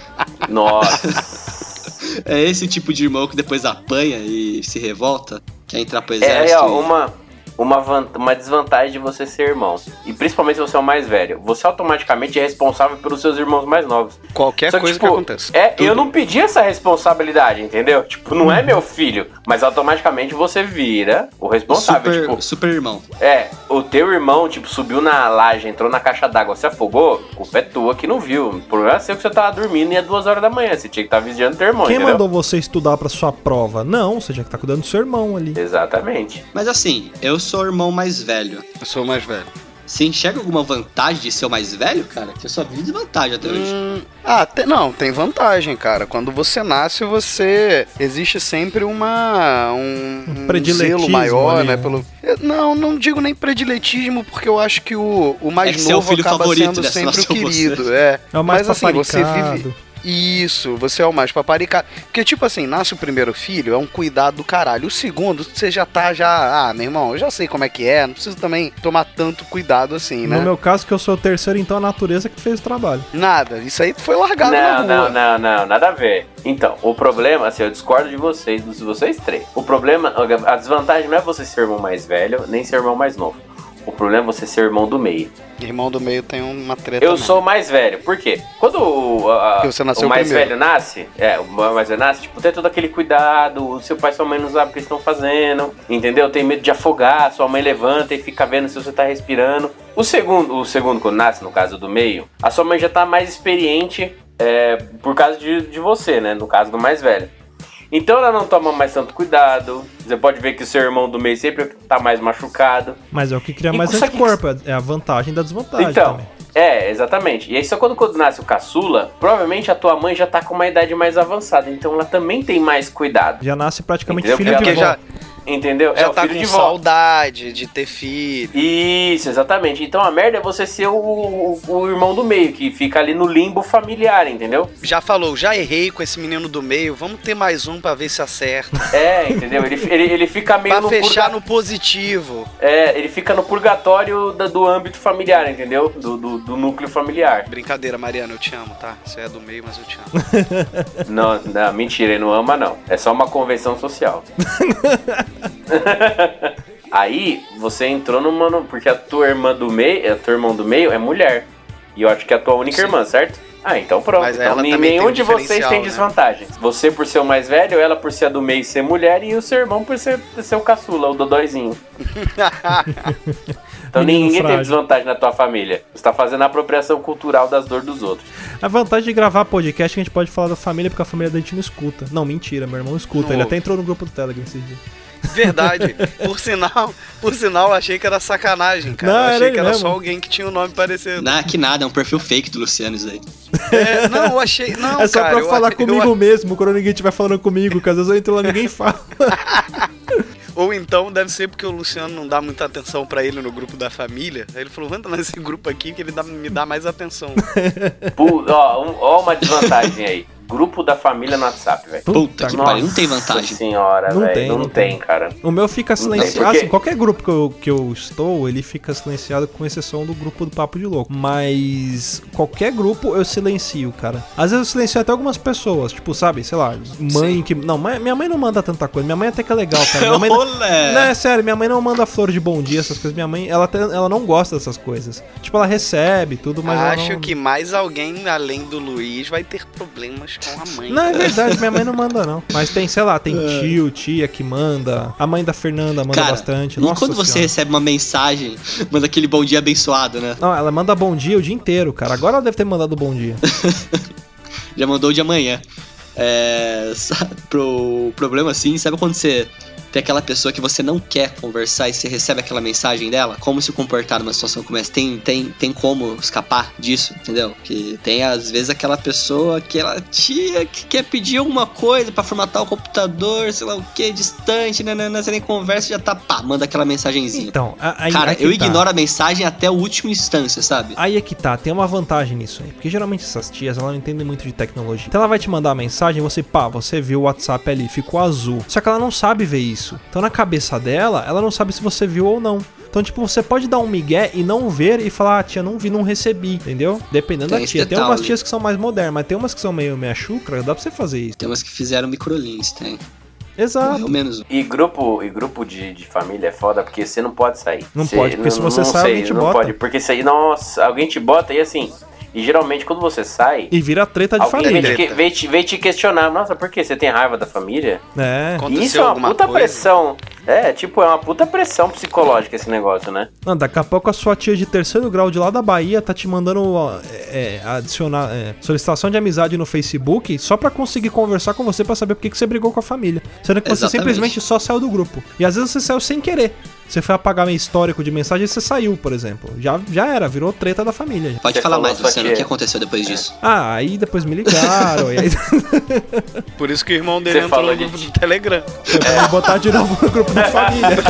Nossa. *laughs* É esse tipo de irmão que depois apanha e se revolta, quer entrar pro exército. É, ó, e- uma, uma, uma desvantagem de você ser irmão. E principalmente se você é o mais velho. Você automaticamente é responsável pelos seus irmãos mais novos. Qualquer Só que, coisa tipo, que aconteça. É, eu não pedi essa responsabilidade, entendeu? Tipo, não é meu filho. Mas automaticamente você vira o responsável. super, Tipo, super irmão. é, o teu irmão, tipo, subiu na laje, entrou na caixa d'água, se afogou, culpa é tua que não viu. O problema é seu que você tava dormindo e é duas horas da manhã. Você tinha que estar vigiando teu irmão, Quem entendeu? mandou você estudar pra sua prova? Não, você tinha que estar cuidando do seu irmão ali. Exatamente. Mas assim, eu sou o irmão mais velho. Eu sou o mais velho. Você enxerga alguma vantagem de ser o mais velho, cara? Que eu só vi desvantagem até hoje. Hum, ah, te- não, tem vantagem, cara. Quando você nasce, você. Existe sempre uma. Um, um zelo maior, ali, né? Pelo... Eu- Não, não digo nem prediletismo, porque eu acho que o, o É mais você é o novo filho acaba favorito, sendo sempre o querido. É. É o mais Mas assim, você vive. Isso, você é o mais paparicado. Porque, tipo assim, nasce o primeiro filho, é um cuidado do caralho. O segundo, você já tá já. Ah, meu irmão, eu já sei como é que é. Não preciso também tomar tanto cuidado assim, né? No meu caso, que eu sou o terceiro, então a natureza que fez o trabalho. Nada. Isso aí foi largado na Não, rua. não, não, não, nada a ver. Então, o problema, assim, eu discordo de vocês, dos vocês três. O problema, a desvantagem não é você ser irmão mais velho, nem ser irmão mais novo. O problema é você ser irmão do meio. Irmão do meio tem uma treta. Eu mesmo. sou o mais velho. Por quê? Quando o, a- o mais primeiro. velho nasce, é, o mais velho nasce, tipo, tem todo aquele cuidado, o seu pai e sua mãe não sabem o que estão fazendo, entendeu? Tem medo de afogar, sua mãe levanta e fica vendo se você tá respirando. O segundo, o segundo quando nasce, no caso do meio, a sua mãe já tá mais experiente é, por causa de, de você, né? No caso do mais velho. Então ela não toma mais tanto cuidado. Você pode ver que o seu irmão do meio sempre tá mais machucado. Mas é o que cria E mais só que- anticorpo. É a vantagem da desvantagem Então, também. é, exatamente. E aí só quando, quando nasce o caçula, provavelmente a tua mãe já tá com uma idade mais avançada. Então ela também tem mais cuidado. Já nasce praticamente Entendeu? filho de Porque vó. Entendeu? Já é o tá com saudade de ter filho. Isso, exatamente. Então a merda é você ser o, o- o irmão do meio, que fica ali no limbo familiar, entendeu? Já falou, já errei com esse menino do meio, vamos ter mais um pra ver se acerta. *laughs* É, entendeu? Ele, ele, ele fica meio pra no fechar purga- no positivo. É, ele fica no purgatório da- do âmbito familiar, entendeu? Do, do, do núcleo familiar. Brincadeira, Mariana, eu te amo, tá? Você é do meio, mas eu te amo. *laughs* Não, não, mentira, ele não ama, não. É só uma convenção social. *laughs* *laughs* Aí você entrou numa. no- Porque a tua irmã do meio. A tua irmã do meio é mulher. E eu acho que é a tua única Sim. irmã, certo? Ah, então pronto. Mas então, tem nenhum um de vocês tem né? desvantagem. Você por ser o mais velho, ela por ser a do meio ser mulher e o seu irmão por ser, ser o caçula, o dodóizinho. *laughs* Então Menino ninguém tem frágil. desvantagem na tua família. Você tá fazendo a apropriação cultural das dores dos outros. A vantagem de gravar podcast é que a gente pode falar da família porque a família da gente não escuta. Não, mentira, meu irmão escuta. Não Ele ouve. até entrou no grupo do Telegram esses dias. Verdade. Por sinal, por sinal, eu achei que era sacanagem, cara. Não, eu era achei ele que era mesmo. só alguém que tinha o nome parecido. Não, que nada, é um perfil fake do Luciano isso aí. É, não, eu achei. Não, é só cara, pra eu falar ach- comigo eu- mesmo, quando ninguém estiver falando comigo, que às vezes eu entro lá e ninguém fala. *laughs* Ou então deve ser porque o Luciano não dá muita atenção pra ele no grupo da família. Aí ele falou: entra nesse grupo aqui que ele dá- me dá mais atenção. *laughs* Pu- ó, um- ó uma desvantagem aí. Grupo da família no WhatsApp, velho. Puta que pariu, não tem vantagem. senhora, Não tem, Não, não tem, tem. cara. O meu fica silenciado. porque- Assim, qualquer grupo que eu, que eu estou, ele fica silenciado, com exceção do grupo do Papo de Louco. Mas qualquer grupo eu silencio, cara. Às vezes eu silencio até algumas pessoas, tipo, sabe, sei lá, mãe que. Não, mãe- minha mãe não manda tanta coisa. Minha mãe até que é legal, cara. Minha *laughs* mãe não... Não, é sério, minha mãe não manda flor de bom dia, essas coisas. Minha mãe, ela, até- ela não gosta dessas coisas. Tipo, ela recebe tudo, mas ela Acho não... que mais alguém além do Luiz vai ter problemas com a mãe. Não, é verdade, minha mãe não manda, não. Mas tem, sei lá, tem tio, tia que manda. A mãe da Fernanda manda Cara, bastante. e Nossa quando você Senhora. recebe uma mensagem, manda aquele bom dia abençoado, né? Não, ela manda bom dia o dia inteiro, cara. Agora ela deve ter mandado bom dia. *laughs* Já mandou de amanhã. É, pro problema assim, sabe quando você Tem aquela pessoa que você não quer conversar e você recebe aquela mensagem dela. Como se comportar numa situação como essa? Tem, tem, tem como escapar disso, entendeu? Que tem às vezes aquela pessoa que ela tia que quer pedir alguma coisa pra formatar o computador, sei lá o que, distante, né, né, né, você nem conversa já tá, pá, manda aquela mensagenzinha. Então, aí, Cara, aí que eu tá. ignoro a mensagem até a última instância, sabe? Aí é que tá, tem uma vantagem nisso aí. Porque geralmente essas tias, elas não entendem muito de tecnologia. Então ela vai te mandar a mensagem, você, pá, você viu o WhatsApp ali, ficou azul. Só que ela não sabe ver isso. Então na cabeça dela, ela não sabe se você viu ou não. Então, tipo, você pode dar um migué e não ver e falar, ah, tia, não vi, não recebi, entendeu? Dependendo Tem da tia. Tem umas tias que são mais modernas, mas tem umas que são meio meia chucra, dá pra você fazer isso. Tem umas que fizeram microlinks, tem. Exato. Menos. E grupo, e grupo de, de família é foda porque você não pode sair. Não Você- pode, porque se você sai, alguém te não bota. pode, porque isso aí, nossa, alguém te bota e assim. E geralmente quando você sai, E vira treta de alguém vem família. te, que- vem, te, vem te questionar, nossa, por que você tem raiva da família? É. Aconteceu Isso é uma alguma puta coisa? pressão. É, tipo, é uma puta pressão psicológica esse negócio, né? Não, daqui a pouco a sua tia de terceiro grau de lá da Bahia tá te mandando é, é, adicionar é, solicitação de amizade no Facebook só pra conseguir conversar com você pra saber por que você brigou com a família. Sendo que você Exatamente. simplesmente só saiu do grupo. E às vezes você saiu sem querer. Você foi apagar meu histórico de mensagem e você saiu, por exemplo. Já, já era, virou treta da família. Pode Você falar mais, Luciano, o que aconteceu depois disso? Ah, aí depois me ligaram. e aí *laughs* Por isso que o irmão dele Você entrou falou no grupo do Telegram. vou botar de novo no grupo da família. *laughs*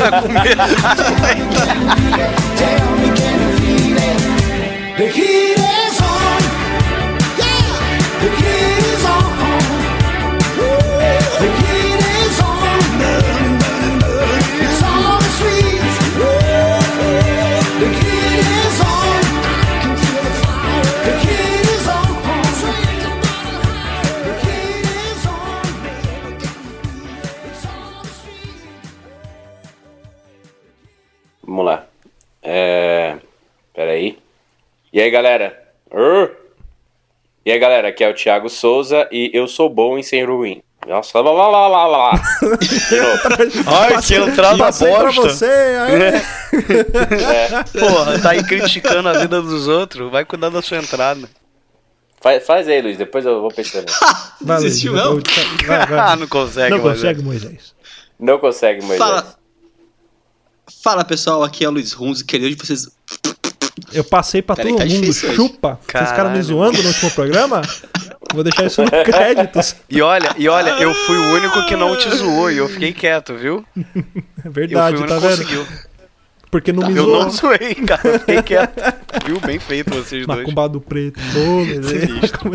The heat is on. Vamos lá. É. Peraí. E aí, galera? Ur? E aí, galera? Aqui é o Thiago Souza e eu sou bom em ser ruim. Nossa, lá lá lá lá lá. De novo. *laughs* Ai, que entrada bosta. você. aí. *laughs* Porra, tá aí criticando a vida dos outros. Vai cuidar da sua entrada. Faz, faz aí, Luiz, depois eu vou pensando. Luiz, Desistiu, não? vai, vai. Ah, não consegue, Não consegue, Moisés. Não consegue, Moisés. Fala. Fala pessoal, aqui é o Luiz Runz, queria de vocês. Eu passei pra todo tá mundo, chupa. Vocês ficaram me zoando no último programa? Vou deixar isso no *laughs* créditos. E olha, e olha, eu fui o único que não te zoou e eu fiquei quieto, viu? *laughs* É Eu verdade, fui o tá único que vendo? conseguiu. Porque não me Eu zoou. não zoei, cara. Eu fiquei quieto. Viu? Bem feito vocês dois. Macumbado preto, bolo, Sinistro.